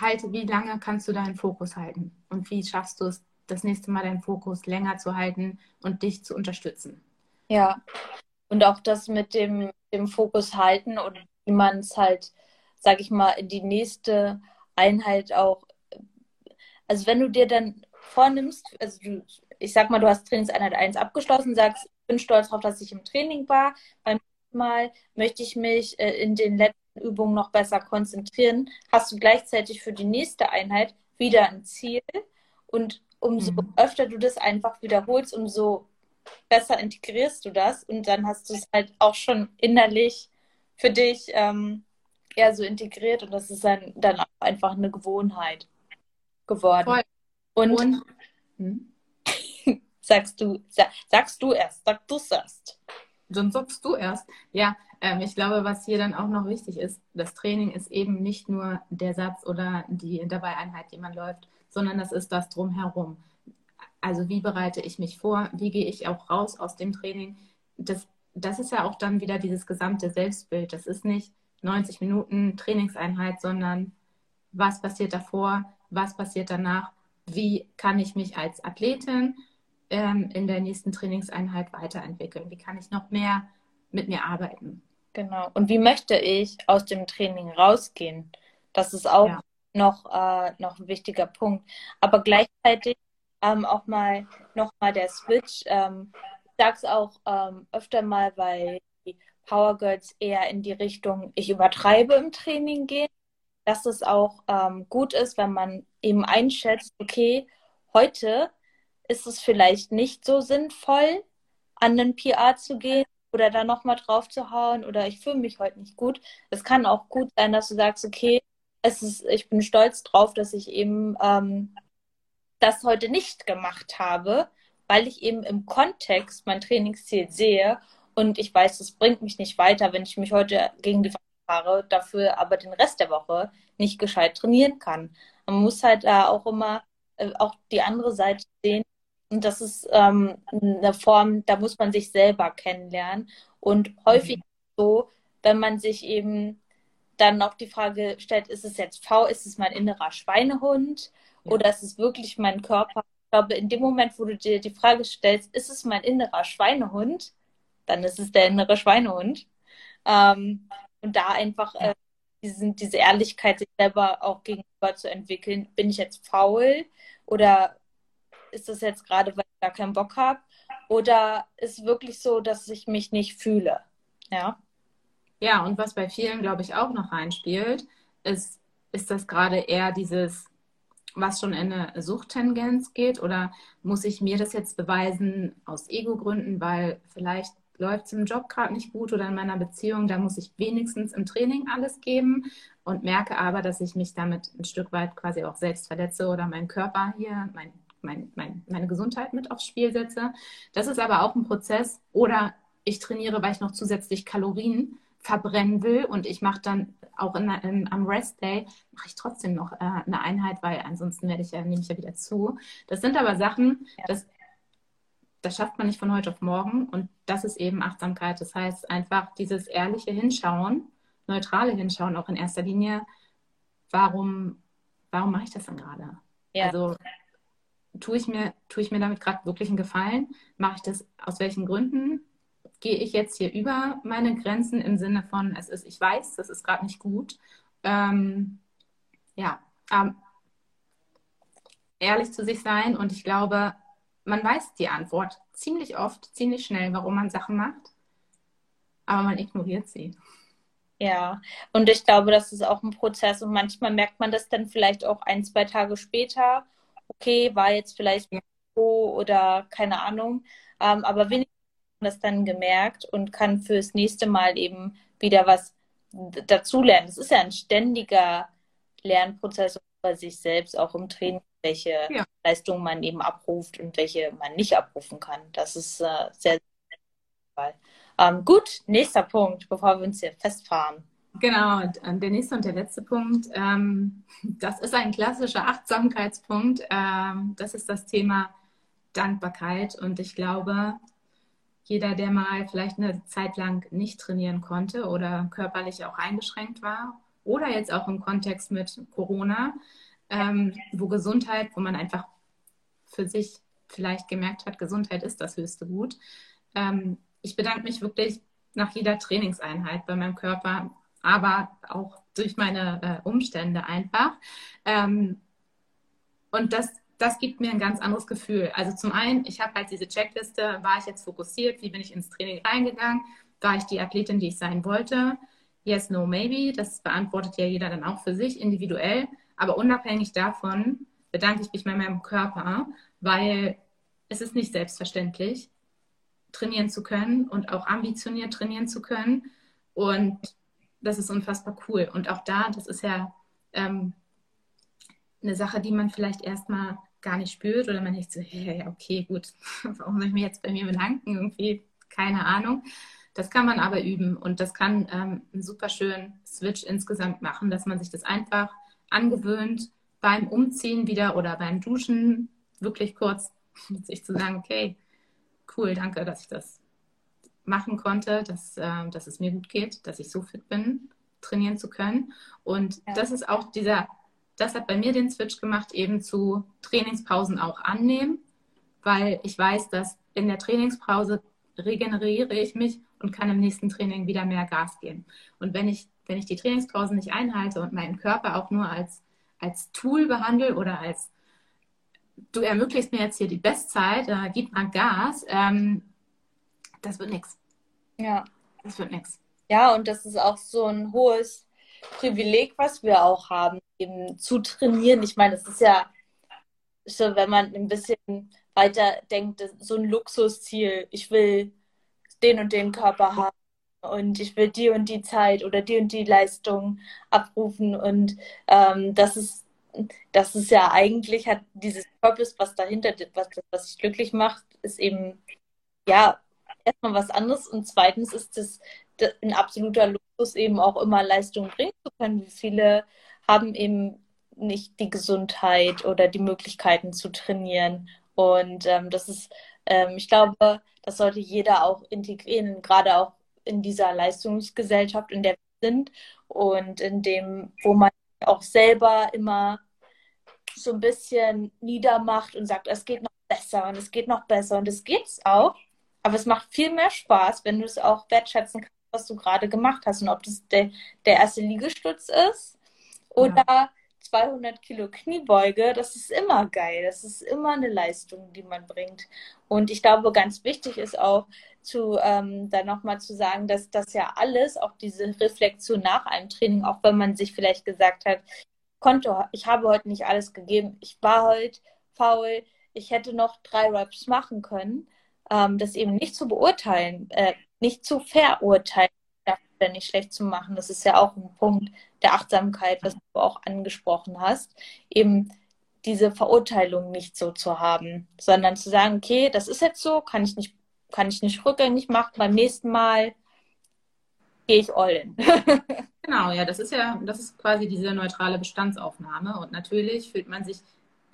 halte, wie lange kannst du deinen Fokus halten und wie schaffst du es, das nächste Mal deinen Fokus länger zu halten und dich zu unterstützen. Ja, und auch das mit dem, dem Fokus halten und wie man es halt, sag ich mal, in die nächste Einheit auch, also wenn du dir dann vornimmst, also du, ich sag mal, du hast Trainingseinheit 1 abgeschlossen, sagst, ich bin stolz darauf, dass ich im Training war. Beim nächsten Mal möchte ich mich äh, in den letzten Übungen noch besser konzentrieren. Hast du gleichzeitig für die nächste Einheit wieder ein Ziel und umso mhm. öfter du das einfach wiederholst, umso besser integrierst du das und dann hast du es halt auch schon innerlich für dich ähm, ja so integriert und das ist dann, dann auch einfach eine Gewohnheit geworden. Voll. Und, und hm? sagst du, sag, sagst du erst, sag du es erst. Dann sagst du erst. Ja, ähm, ich glaube, was hier dann auch noch wichtig ist, das Training ist eben nicht nur der Satz oder die Intervalleinheit, die man läuft, sondern das ist das drumherum. Also wie bereite ich mich vor? Wie gehe ich auch raus aus dem Training? Das, das ist ja auch dann wieder dieses gesamte Selbstbild. Das ist nicht 90 Minuten Trainingseinheit, sondern was passiert davor? Was passiert danach? Wie kann ich mich als Athletin ähm, in der nächsten Trainingseinheit weiterentwickeln? Wie kann ich noch mehr mit mir arbeiten? Genau. Und wie möchte ich aus dem Training rausgehen? Das ist auch ja noch, äh, noch ein wichtiger Punkt. Aber gleichzeitig ähm, auch mal nochmal der Switch. Ähm, ich sage es auch ähm, öfter mal, weil die Power Girls eher in die Richtung, ich übertreibe im Training gehen, dass es auch ähm, gut ist, wenn man eben einschätzt, okay, heute ist es vielleicht nicht so sinnvoll, an den PR zu gehen oder da nochmal drauf zu hauen oder ich fühle mich heute nicht gut. Es kann auch gut sein, dass du sagst, okay, es ist, ich bin stolz drauf, dass ich eben ähm, das heute nicht gemacht habe, weil ich eben im Kontext mein Trainingsziel sehe und ich weiß, es bringt mich nicht weiter, wenn ich mich heute gegen die Wand fahre, dafür aber den Rest der Woche nicht gescheit trainieren kann. Man muss halt da auch immer äh, auch die andere Seite sehen. Und das ist ähm, eine Form, da muss man sich selber kennenlernen. Und häufig mhm. so, wenn man sich eben dann noch die Frage stellt, ist es jetzt V, ist es mein innerer Schweinehund ja. oder ist es wirklich mein Körper? Ich glaube, in dem Moment, wo du dir die Frage stellst, ist es mein innerer Schweinehund, dann ist es der innere Schweinehund. Ähm, und da einfach äh, diesen, diese Ehrlichkeit sich selber auch gegenüber zu entwickeln. Bin ich jetzt faul oder ist das jetzt gerade, weil ich gar keinen Bock habe? Oder ist wirklich so, dass ich mich nicht fühle? Ja. Ja, und was bei vielen, glaube ich, auch noch reinspielt, ist, ist das gerade eher dieses, was schon in eine Suchttendenz geht? Oder muss ich mir das jetzt beweisen aus Ego-Gründen, weil vielleicht läuft es im Job gerade nicht gut oder in meiner Beziehung, da muss ich wenigstens im Training alles geben und merke aber, dass ich mich damit ein Stück weit quasi auch selbst verletze oder meinen Körper hier, mein, mein, mein, meine Gesundheit mit aufs Spiel setze. Das ist aber auch ein Prozess oder ich trainiere, weil ich noch zusätzlich Kalorien verbrennen will und ich mache dann auch in, in, am Rest Day mache ich trotzdem noch äh, eine Einheit, weil ansonsten werde ich ja nehme ich ja wieder zu. Das sind aber Sachen, ja. das das schafft man nicht von heute auf morgen und das ist eben Achtsamkeit. Das heißt einfach dieses ehrliche Hinschauen, neutrale Hinschauen auch in erster Linie. Warum, warum mache ich das denn gerade? Ja. Also tue ich mir, tue ich mir damit gerade wirklich einen Gefallen? Mache ich das aus welchen Gründen? Gehe ich jetzt hier über meine Grenzen im Sinne von, es ist, ich weiß, das ist gerade nicht gut. Ähm, ja, ähm, ehrlich zu sich sein und ich glaube, man weiß die Antwort ziemlich oft, ziemlich schnell, warum man Sachen macht, aber man ignoriert sie. Ja, und ich glaube, das ist auch ein Prozess und manchmal merkt man das dann vielleicht auch ein, zwei Tage später. Okay, war jetzt vielleicht so oder keine Ahnung, ähm, aber wenigstens hat man das dann gemerkt und kann fürs nächste Mal eben wieder was dazulernen. Es ist ja ein ständiger Lernprozess bei sich selbst, auch im Training welche ja. Leistungen man eben abruft und welche man nicht abrufen kann. Das ist äh, sehr, sehr ähm, gut, nächster Punkt, bevor wir uns hier festfahren. Genau, ähm, der nächste und der letzte Punkt, ähm, das ist ein klassischer Achtsamkeitspunkt. Ähm, das ist das Thema Dankbarkeit. Und ich glaube, jeder, der mal vielleicht eine Zeit lang nicht trainieren konnte oder körperlich auch eingeschränkt war oder jetzt auch im Kontext mit Corona, ähm, wo Gesundheit, wo man einfach für sich vielleicht gemerkt hat, Gesundheit ist das höchste Gut. Ähm, ich bedanke mich wirklich nach jeder Trainingseinheit bei meinem Körper, aber auch durch meine äh, Umstände einfach. Ähm, und das, das gibt mir ein ganz anderes Gefühl. Also zum einen, ich habe halt diese Checkliste, war ich jetzt fokussiert, wie bin ich ins Training reingegangen, war ich die Athletin, die ich sein wollte? Yes, no, maybe. Das beantwortet ja jeder dann auch für sich individuell. Aber unabhängig davon bedanke ich mich bei meinem Körper, weil es ist nicht selbstverständlich, trainieren zu können und auch ambitioniert trainieren zu können. Und das ist unfassbar cool. Und auch da, das ist ja ähm, eine Sache, die man vielleicht erstmal gar nicht spürt oder man nicht so, hey, okay, gut, warum soll ich mich jetzt bei mir bedanken? Irgendwie, keine Ahnung. Das kann man aber üben und das kann ähm, einen super schönen Switch insgesamt machen, dass man sich das einfach angewöhnt, beim Umziehen wieder oder beim Duschen wirklich kurz mit sich zu sagen, okay, cool, danke, dass ich das machen konnte, dass, äh, dass es mir gut geht, dass ich so fit bin, trainieren zu können. Und ja. das ist auch dieser, das hat bei mir den Switch gemacht, eben zu Trainingspausen auch annehmen, weil ich weiß, dass in der Trainingspause regeneriere ich mich und kann im nächsten Training wieder mehr Gas geben. Und wenn ich wenn ich die Trainingspausen nicht einhalte und meinen Körper auch nur als, als Tool behandle oder als du ermöglichst mir jetzt hier die Bestzeit, äh, gib mal Gas, ähm, das wird nichts. Ja. Das wird nichts. Ja, und das ist auch so ein hohes Privileg, was wir auch haben, eben zu trainieren. Ich meine, das ist ja so, wenn man ein bisschen weiter denkt, so ein Luxusziel. Ich will den und den Körper haben und ich will die und die Zeit oder die und die Leistung abrufen und ähm, das ist das ist ja eigentlich hat dieses Purpose, was dahinter, was, was sich glücklich macht, ist eben ja erstmal was anderes und zweitens ist es ein absoluter Luxus eben auch immer Leistung bringen zu können. Wie viele haben eben nicht die Gesundheit oder die Möglichkeiten zu trainieren und ähm, das ist, ähm, ich glaube, das sollte jeder auch integrieren, gerade auch in dieser Leistungsgesellschaft, in der wir sind und in dem, wo man auch selber immer so ein bisschen niedermacht und sagt, es geht noch besser und es geht noch besser und es geht's auch. Aber es macht viel mehr Spaß, wenn du es auch wertschätzen kannst, was du gerade gemacht hast und ob das der, der erste Liegestütz ist oder ja. 200 Kilo Kniebeuge, das ist immer geil. Das ist immer eine Leistung, die man bringt. Und ich glaube, ganz wichtig ist auch, zu ähm, dann nochmal zu sagen, dass das ja alles, auch diese Reflexion nach einem Training, auch wenn man sich vielleicht gesagt hat, konnte, ich habe heute nicht alles gegeben, ich war heute faul, ich hätte noch drei Raps machen können, ähm, das eben nicht zu beurteilen, äh, nicht zu verurteilen, dafür nicht schlecht zu machen. Das ist ja auch ein Punkt der Achtsamkeit, was du auch angesprochen hast, eben diese Verurteilung nicht so zu haben, sondern zu sagen, okay, das ist jetzt so, kann ich nicht, kann ich nicht rückgängig machen, beim nächsten Mal gehe ich all in. genau, ja, das ist ja, das ist quasi diese neutrale Bestandsaufnahme und natürlich fühlt man sich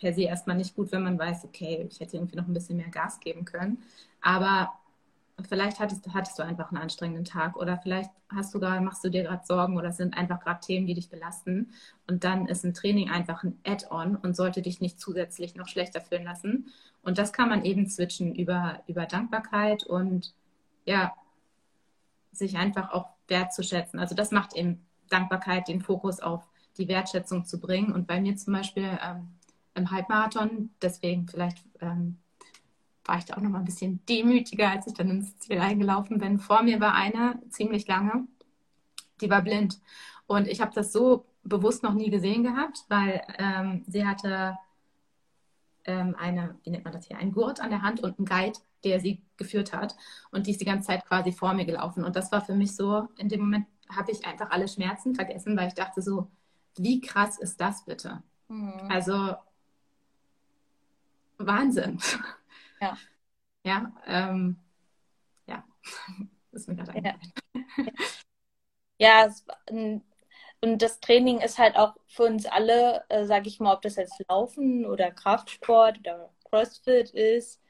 per se erstmal nicht gut, wenn man weiß, okay, ich hätte irgendwie noch ein bisschen mehr Gas geben können. Aber vielleicht hattest, hattest du einfach einen anstrengenden Tag oder vielleicht hast du gerade, machst du dir gerade Sorgen oder es sind einfach gerade Themen, die dich belasten. Und dann ist ein Training einfach ein Add-on und sollte dich nicht zusätzlich noch schlechter fühlen lassen. Und das kann man eben switchen über, über Dankbarkeit und ja, sich einfach auch wertzuschätzen. Also das macht eben Dankbarkeit, den Fokus auf die Wertschätzung zu bringen. Und bei mir zum Beispiel ähm, im Halbmarathon, deswegen vielleicht ähm, war ich da auch noch mal ein bisschen demütiger, als ich dann ins Ziel eingelaufen bin. Vor mir war eine ziemlich lange, die war blind. Und ich habe das so bewusst noch nie gesehen gehabt, weil ähm, sie hatte ähm, eine, wie nennt man das hier, einen Gurt an der Hand und einen Guide, der sie geführt hat. Und die ist die ganze Zeit quasi vor mir gelaufen. Und das war für mich so, in dem Moment habe ich einfach alle Schmerzen vergessen, weil ich dachte so, wie krass ist das bitte? Mhm. Also Wahnsinn. Ja. Ja, ähm, ja, das ist mir gerade ja. ja, es, und das Training ist halt auch für uns alle, äh, sage ich mal, ob das jetzt Laufen oder Kraftsport oder CrossFit ist,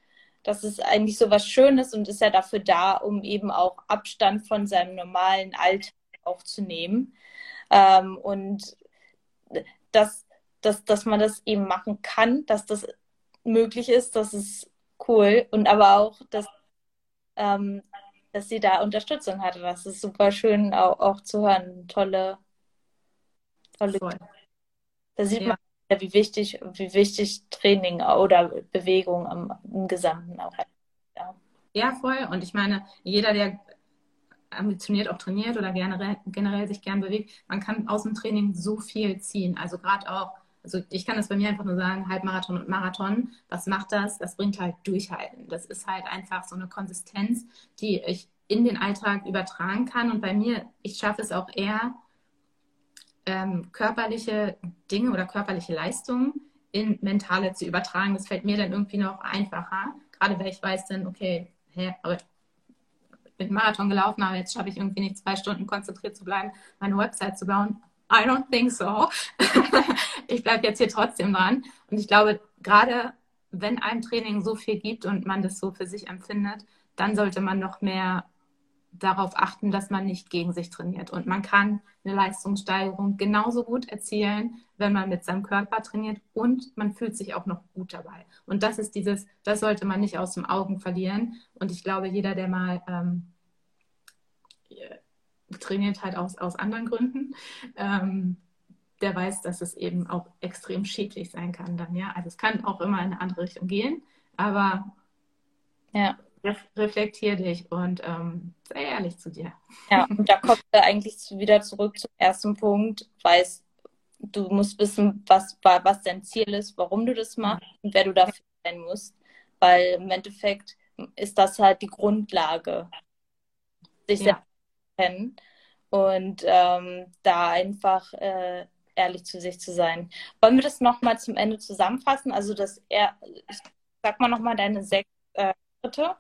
das ist eigentlich so was Schönes und ist ja dafür da, um eben auch Abstand von seinem normalen Alltag aufzunehmen. Ähm, und dass, dass, dass man das eben machen kann, dass das möglich ist, das ist cool. Und aber auch, dass, ähm, dass sie da Unterstützung hatte. Das ist super schön auch, auch zu hören. Tolle, tolle. Voll. Da sieht ja. man, wie wichtig, wie wichtig Training oder Bewegung am, im Gesamten auch ist. Ja. ja, voll. Und ich meine, jeder, der ambitioniert auch trainiert oder generell, generell sich gern bewegt, man kann aus dem Training so viel ziehen. Also gerade auch also ich kann das bei mir einfach nur sagen, Halbmarathon und Marathon, was macht das? Das bringt halt Durchhalten. Das ist halt einfach so eine Konsistenz, die ich in den Alltag übertragen kann. Und bei mir, ich schaffe es auch eher, ähm, körperliche Dinge oder körperliche Leistungen in mentale zu übertragen. Das fällt mir dann irgendwie noch einfacher. Gerade weil ich weiß dann, okay, hä, aber ich bin Marathon gelaufen, aber jetzt schaffe ich irgendwie nicht zwei Stunden konzentriert zu bleiben, meine Website zu bauen. I don't think so. ich bleibe jetzt hier trotzdem dran. Und ich glaube, gerade wenn ein Training so viel gibt und man das so für sich empfindet, dann sollte man noch mehr darauf achten, dass man nicht gegen sich trainiert. Und man kann eine Leistungssteigerung genauso gut erzielen, wenn man mit seinem Körper trainiert und man fühlt sich auch noch gut dabei. Und das ist dieses, das sollte man nicht aus den Augen verlieren. Und ich glaube, jeder, der mal ähm, trainiert halt aus, aus anderen Gründen, ähm, der weiß, dass es eben auch extrem schädlich sein kann dann, ja. Also es kann auch immer in eine andere Richtung gehen, aber ja. reflektier dich und ähm, sei ehrlich zu dir. Ja, und da kommt er eigentlich wieder zurück zum ersten Punkt, weiß, du musst wissen, was, was dein Ziel ist, warum du das machst und wer du dafür sein musst, weil im Endeffekt ist das halt die Grundlage, sich ja kennen und ähm, da einfach äh, ehrlich zu sich zu sein. Wollen wir das nochmal zum Ende zusammenfassen? Also das er sag mal nochmal deine sechs äh, Schritte.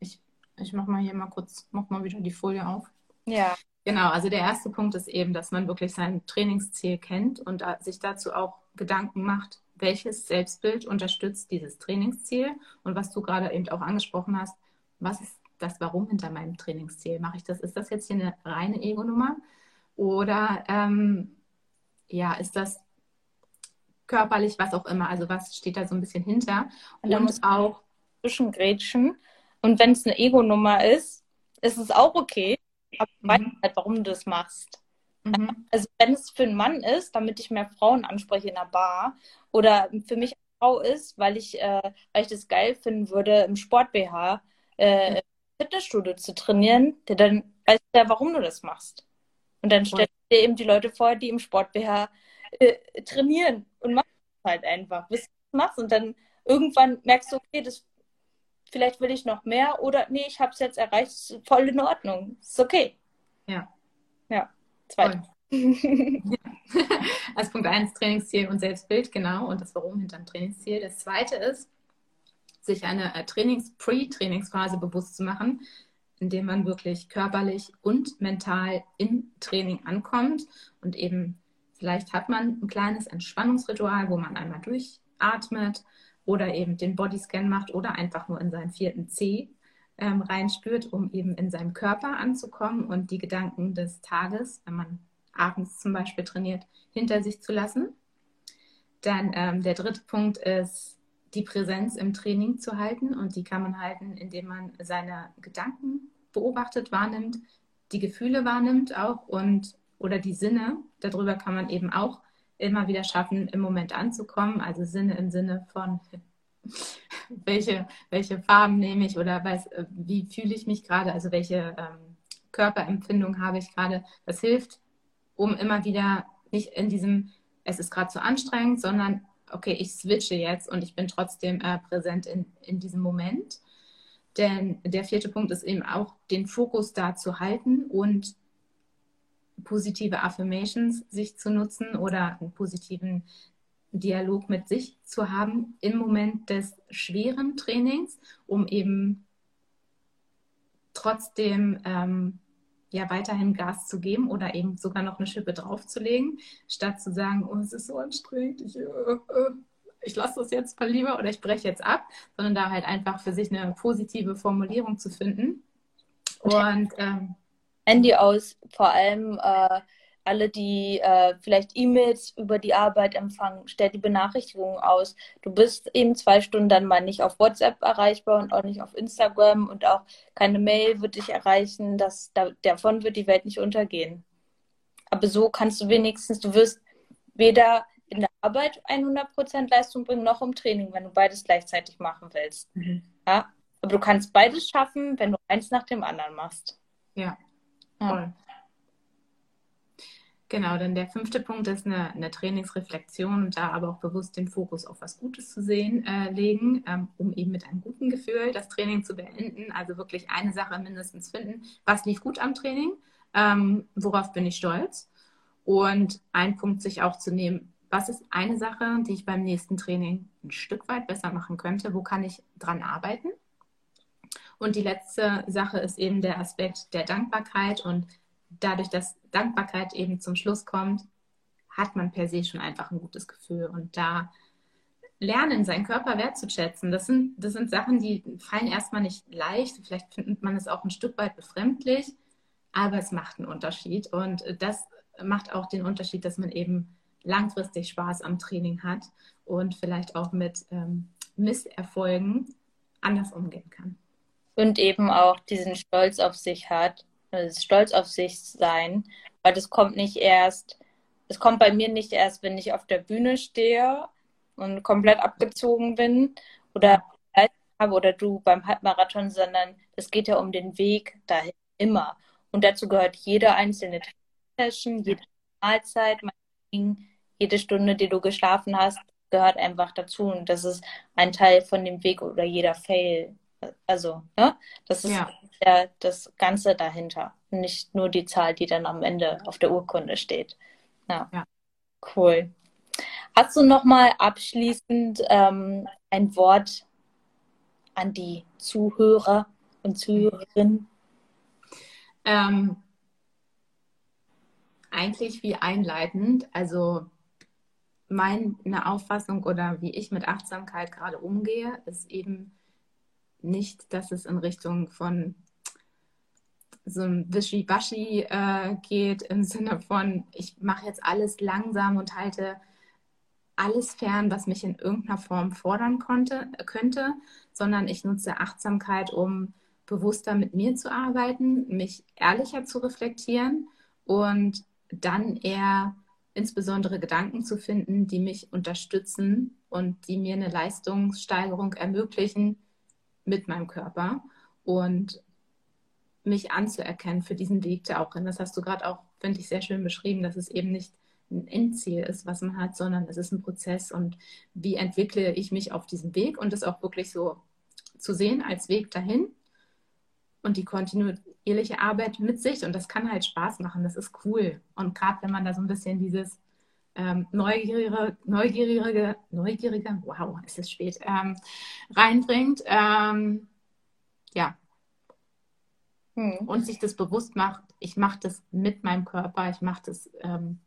Ich, ich mach mal hier mal kurz, mach mal wieder die Folie auf. Ja. Genau, also der erste Punkt ist eben, dass man wirklich sein Trainingsziel kennt und sich dazu auch Gedanken macht, welches Selbstbild unterstützt dieses Trainingsziel und was du gerade eben auch angesprochen hast, was ist das Warum hinter meinem Trainingsziel. Mache ich das? Ist das jetzt hier eine reine Ego-Nummer? Oder ähm, ja, ist das körperlich, was auch immer? Also was steht da so ein bisschen hinter? Und, und muss auch zwischengrätschen. Und wenn es eine Ego-Nummer ist, ist es auch okay. Aber du mhm. weißt halt, warum du das machst. Mhm. Also wenn es für einen Mann ist, damit ich mehr Frauen anspreche in der Bar oder für mich eine Frau ist, weil ich, äh, weil ich das geil finden würde, im Sport BH äh, im Fitnessstudio zu trainieren, dann weißt du ja, warum du das machst. Und dann stellst du dir eben die Leute vor, die im Sport BH äh, trainieren und machst es halt einfach, bis du machst und dann irgendwann merkst du, okay, das vielleicht will ich noch mehr oder nee, ich habe es jetzt erreicht, voll in Ordnung, ist okay. Ja. Ja. Zwei. Als Punkt 1 Trainingsziel und Selbstbild, genau, und das Warum hinter dem Trainingsziel. Das zweite ist, sich eine äh, Trainings-, Pre-Trainingsphase bewusst zu machen, indem man wirklich körperlich und mental im Training ankommt und eben vielleicht hat man ein kleines Entspannungsritual, wo man einmal durchatmet oder eben den Bodyscan macht oder einfach nur in seinen vierten C ähm, reinspürt, um eben in seinem Körper anzukommen und die Gedanken des Tages, wenn man abends zum Beispiel trainiert, hinter sich zu lassen. Dann ähm, der dritte Punkt ist, die Präsenz im Training zu halten und die kann man halten, indem man seine Gedanken beobachtet, wahrnimmt, die Gefühle wahrnimmt auch und oder die Sinne. Darüber kann man eben auch immer wieder schaffen, im Moment anzukommen. Also Sinne im Sinne von welche, welche Farben nehme ich oder weiß, äh, wie fühle ich mich gerade, also welche ähm, Körperempfindung habe ich gerade. Das hilft, um immer wieder nicht in diesem, es ist gerade zu anstrengend, sondern okay, ich switche jetzt und ich bin trotzdem äh, präsent in, in diesem Moment. Denn der vierte Punkt ist eben auch, den Fokus da zu halten und positive Affirmations sich zu nutzen oder einen positiven Dialog mit sich zu haben im Moment des schweren Trainings, um eben trotzdem ähm, ja weiterhin Gas zu geben oder eben sogar noch eine Schippe draufzulegen, statt zu sagen, oh, es ist so anstrengend, ich, äh, äh, ich lasse das jetzt mal lieber oder ich breche jetzt ab, sondern da halt einfach für sich eine positive Formulierung zu finden. Und ähm, Handy aus, vor allem äh, alle, die äh, vielleicht E-Mails über die Arbeit empfangen, stellt die Benachrichtigungen aus. Du bist eben zwei Stunden dann mal nicht auf WhatsApp erreichbar und auch nicht auf Instagram und auch keine Mail wird dich erreichen. Das, da, davon wird die Welt nicht untergehen. Aber so kannst du wenigstens, du wirst weder in der Arbeit 100% Leistung bringen, noch im Training, wenn du beides gleichzeitig machen willst. Mhm. Ja? Aber du kannst beides schaffen, wenn du eins nach dem anderen machst. Ja, voll. Genau, denn der fünfte Punkt ist eine, eine Trainingsreflexion und da aber auch bewusst den Fokus auf was Gutes zu sehen äh, legen, ähm, um eben mit einem guten Gefühl das Training zu beenden. Also wirklich eine Sache mindestens finden, was lief gut am Training, ähm, worauf bin ich stolz und ein Punkt sich auch zu nehmen, was ist eine Sache, die ich beim nächsten Training ein Stück weit besser machen könnte, wo kann ich dran arbeiten. Und die letzte Sache ist eben der Aspekt der Dankbarkeit und dadurch, dass Dankbarkeit eben zum Schluss kommt, hat man per se schon einfach ein gutes Gefühl. Und da lernen, seinen Körper wertzuschätzen, das sind, das sind Sachen, die fallen erstmal nicht leicht. Vielleicht findet man es auch ein Stück weit befremdlich, aber es macht einen Unterschied. Und das macht auch den Unterschied, dass man eben langfristig Spaß am Training hat und vielleicht auch mit ähm, Misserfolgen anders umgehen kann. Und eben auch diesen Stolz auf sich hat, stolz auf sich sein, weil das kommt nicht erst, es kommt bei mir nicht erst, wenn ich auf der Bühne stehe und komplett abgezogen bin oder habe oder du beim Halbmarathon, sondern es geht ja um den Weg dahin immer. Und dazu gehört jede einzelne Session, jede Mahlzeit, jede Stunde, die du geschlafen hast, gehört einfach dazu. Und das ist ein Teil von dem Weg oder jeder Fail. Also, ne? Das ist ja der, das Ganze dahinter. Nicht nur die Zahl, die dann am Ende auf der Urkunde steht. Ja. ja. Cool. Hast du noch mal abschließend ähm, ein Wort an die Zuhörer und Zuhörerinnen? Ähm, eigentlich wie einleitend. Also meine Auffassung oder wie ich mit Achtsamkeit gerade umgehe, ist eben nicht, dass es in Richtung von so ein Wischiwaschi äh, geht im Sinne von, ich mache jetzt alles langsam und halte alles fern, was mich in irgendeiner Form fordern konnte, könnte, sondern ich nutze Achtsamkeit, um bewusster mit mir zu arbeiten, mich ehrlicher zu reflektieren und dann eher insbesondere Gedanken zu finden, die mich unterstützen und die mir eine Leistungssteigerung ermöglichen mit meinem Körper und mich anzuerkennen für diesen Weg der auch. Und das hast du gerade auch, finde ich, sehr schön beschrieben, dass es eben nicht ein Endziel ist, was man hat, sondern es ist ein Prozess und wie entwickle ich mich auf diesem Weg und es auch wirklich so zu sehen als Weg dahin und die kontinuierliche Arbeit mit sich und das kann halt Spaß machen, das ist cool und gerade wenn man da so ein bisschen dieses ähm, neugierige, neugierige, neugierige, wow, es ist spät, ähm, reinbringt, ähm, ja, hm. und sich das bewusst macht, ich mache das mit meinem Körper, ich mache das ähm,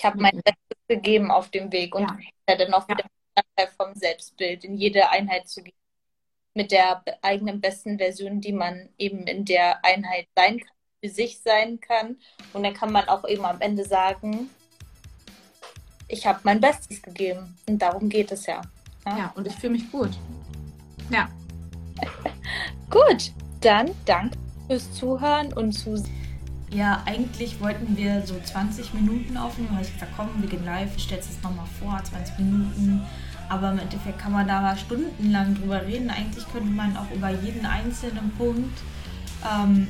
ich habe mein Bestes gegeben auf dem Weg und ja. dann auch wieder ja. vom Selbstbild in jede Einheit zu gehen. Mit der eigenen besten Version, die man eben in der Einheit sein kann, für sich sein kann. Und dann kann man auch eben am Ende sagen, ich habe mein Bestes gegeben. Und darum geht es ja. Ja, ja und ich fühle mich gut. Ja. gut, dann danke fürs Zuhören und Zusehen. Ja, eigentlich wollten wir so 20 Minuten aufnehmen. weil ich gesagt, komm, wir gehen live, ich stelle es nochmal vor, 20 Minuten. Aber im Endeffekt kann man da mal stundenlang drüber reden. Eigentlich könnte man auch über jeden einzelnen Punkt ähm,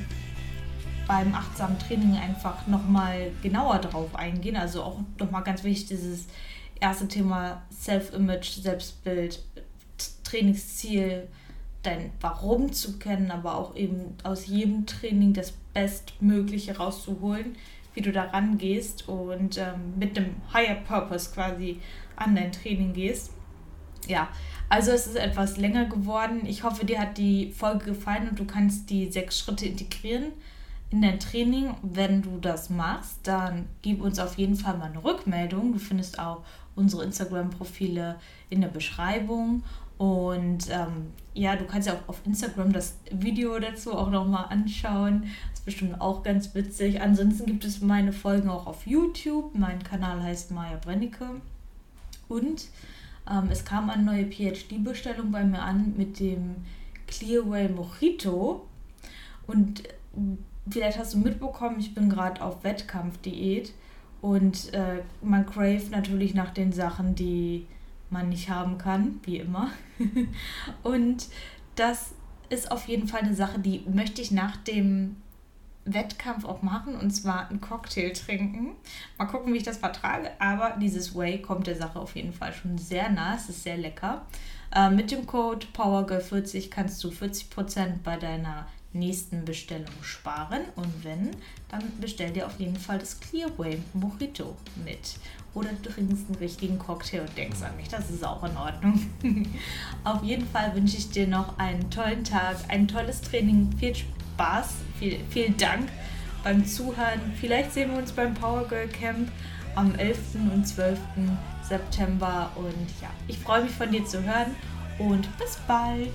beim achtsamen Training einfach nochmal genauer drauf eingehen. Also auch nochmal ganz wichtig, dieses erste Thema Self-Image, Selbstbild, Trainingsziel, dein Warum zu kennen, aber auch eben aus jedem Training das Bestmögliche rauszuholen, wie du da rangehst und ähm, mit dem Higher Purpose quasi an dein Training gehst. Ja, also es ist etwas länger geworden. Ich hoffe, dir hat die Folge gefallen und du kannst die sechs Schritte integrieren in dein Training. Wenn du das machst, dann gib uns auf jeden Fall mal eine Rückmeldung. Du findest auch unsere Instagram-Profile in der Beschreibung und ähm, ja, du kannst ja auch auf Instagram das Video dazu auch nochmal anschauen. Das ist bestimmt auch ganz witzig. Ansonsten gibt es meine Folgen auch auf YouTube. Mein Kanal heißt Maya Brennecke. Und ähm, es kam eine neue PhD-Bestellung bei mir an mit dem Clearway Mojito. Und vielleicht hast du mitbekommen, ich bin gerade auf Wettkampfdiät. Und äh, man crave natürlich nach den Sachen, die man nicht haben kann, wie immer. und das ist auf jeden Fall eine Sache, die möchte ich nach dem Wettkampf auch machen und zwar einen Cocktail trinken. Mal gucken, wie ich das vertrage, aber dieses Way kommt der Sache auf jeden Fall schon sehr nah. Es ist sehr lecker. Äh, mit dem Code PowerGirl40 kannst du 40% bei deiner nächsten Bestellung sparen und wenn, dann bestell dir auf jeden Fall das Clearway Mojito mit oder du trinkst einen richtigen Cocktail und denkst an mich. Das ist auch in Ordnung. Auf jeden Fall wünsche ich dir noch einen tollen Tag, ein tolles Training, viel Spaß, viel, vielen Dank beim Zuhören. Vielleicht sehen wir uns beim Power Girl Camp am 11. und 12. September. Und ja, ich freue mich von dir zu hören und bis bald.